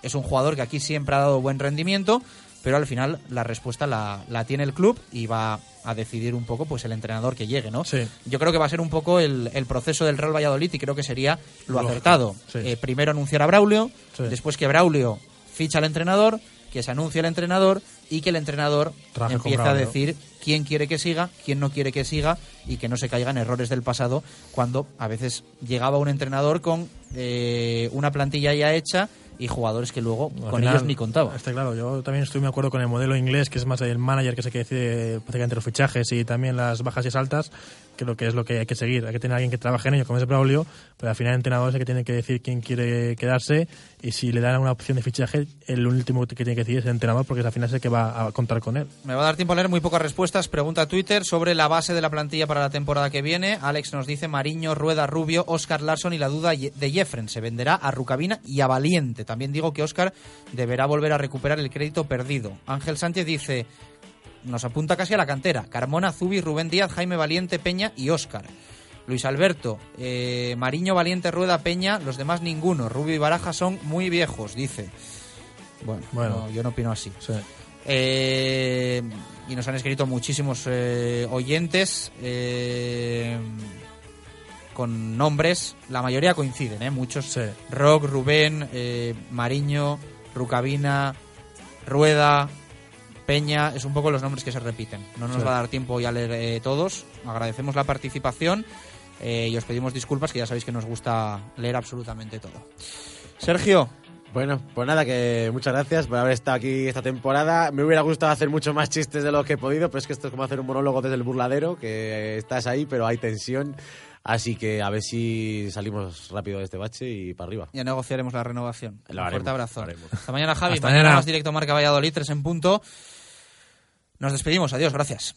es un jugador que aquí siempre ha dado buen rendimiento, pero al final la respuesta la, la tiene el club y va a decidir un poco pues el entrenador que llegue, ¿no? Yo creo que va a ser un poco el, el proceso del Real Valladolid y creo que sería lo Lógico, acertado. sí. Eh, primero anunciar a Braulio, Sí. después que Braulio ficha al entrenador, que se anuncie el entrenador y que el entrenador Trabaje con empiece a decir quién quiere que siga, quién no quiere que siga y que no se caigan errores del pasado cuando a veces llegaba un entrenador con eh, una plantilla ya hecha y jugadores que luego Al con final, ellos ni contaba. Está claro, yo también estoy de acuerdo con el modelo inglés, que es más el manager que se que decide prácticamente los fichajes y también las bajas y altas, lo que es lo que hay que seguir. Hay que tener a alguien que trabaje en ello, como es Braulio, pero al final el entrenador es el que tiene que decir quién quiere quedarse y si le dan una opción de fichaje, el último que tiene que decir es el entrenador, porque al final es el que va a contar con él. Me va a dar tiempo a leer muy pocas respuestas. Pregunta a Twitter sobre la base de la plantilla para la temporada que viene. Alex nos dice Mariño, Rueda, Rubio, Oscar Larson y la duda de Jeffren. Se venderá a Rucabina y a Valiente. También digo que Oscar deberá volver a recuperar el crédito perdido. Ángel Sánchez dice, nos apunta casi a la cantera. Carmona, Zubi, Rubén Díaz, Jaime Valiente, Peña y Oscar. Luis Alberto, eh, Mariño, Valiente, Rueda, Peña, los demás ninguno. Rubio y Baraja son muy viejos, dice. Bueno, Bueno. no, yo no opino así. Eh, y nos han escrito muchísimos eh, oyentes eh, con nombres, la mayoría coinciden, ¿eh? muchos. Rock, Rubén, Mariño, Rucabina, Rueda, Peña, es un poco los nombres que se repiten. No nos Sí. va a dar tiempo ya a leer eh, todos. Agradecemos la participación eh, y os pedimos disculpas, que ya sabéis que nos gusta leer absolutamente todo. Sergio, Bueno, pues nada, que muchas gracias por haber estado aquí esta temporada. Me hubiera gustado hacer mucho más chistes de lo que he podido, pero es que esto es como hacer un monólogo desde el burladero, que estás ahí, pero hay tensión. Así que a ver si salimos rápido de este bache y para arriba. Ya negociaremos la renovación. Lo Un fuerte abrazo. Hasta mañana, Javi. Hasta mañana mañana. más directo Marca Valladolid, 3 en punto. Nos despedimos. Adiós, gracias.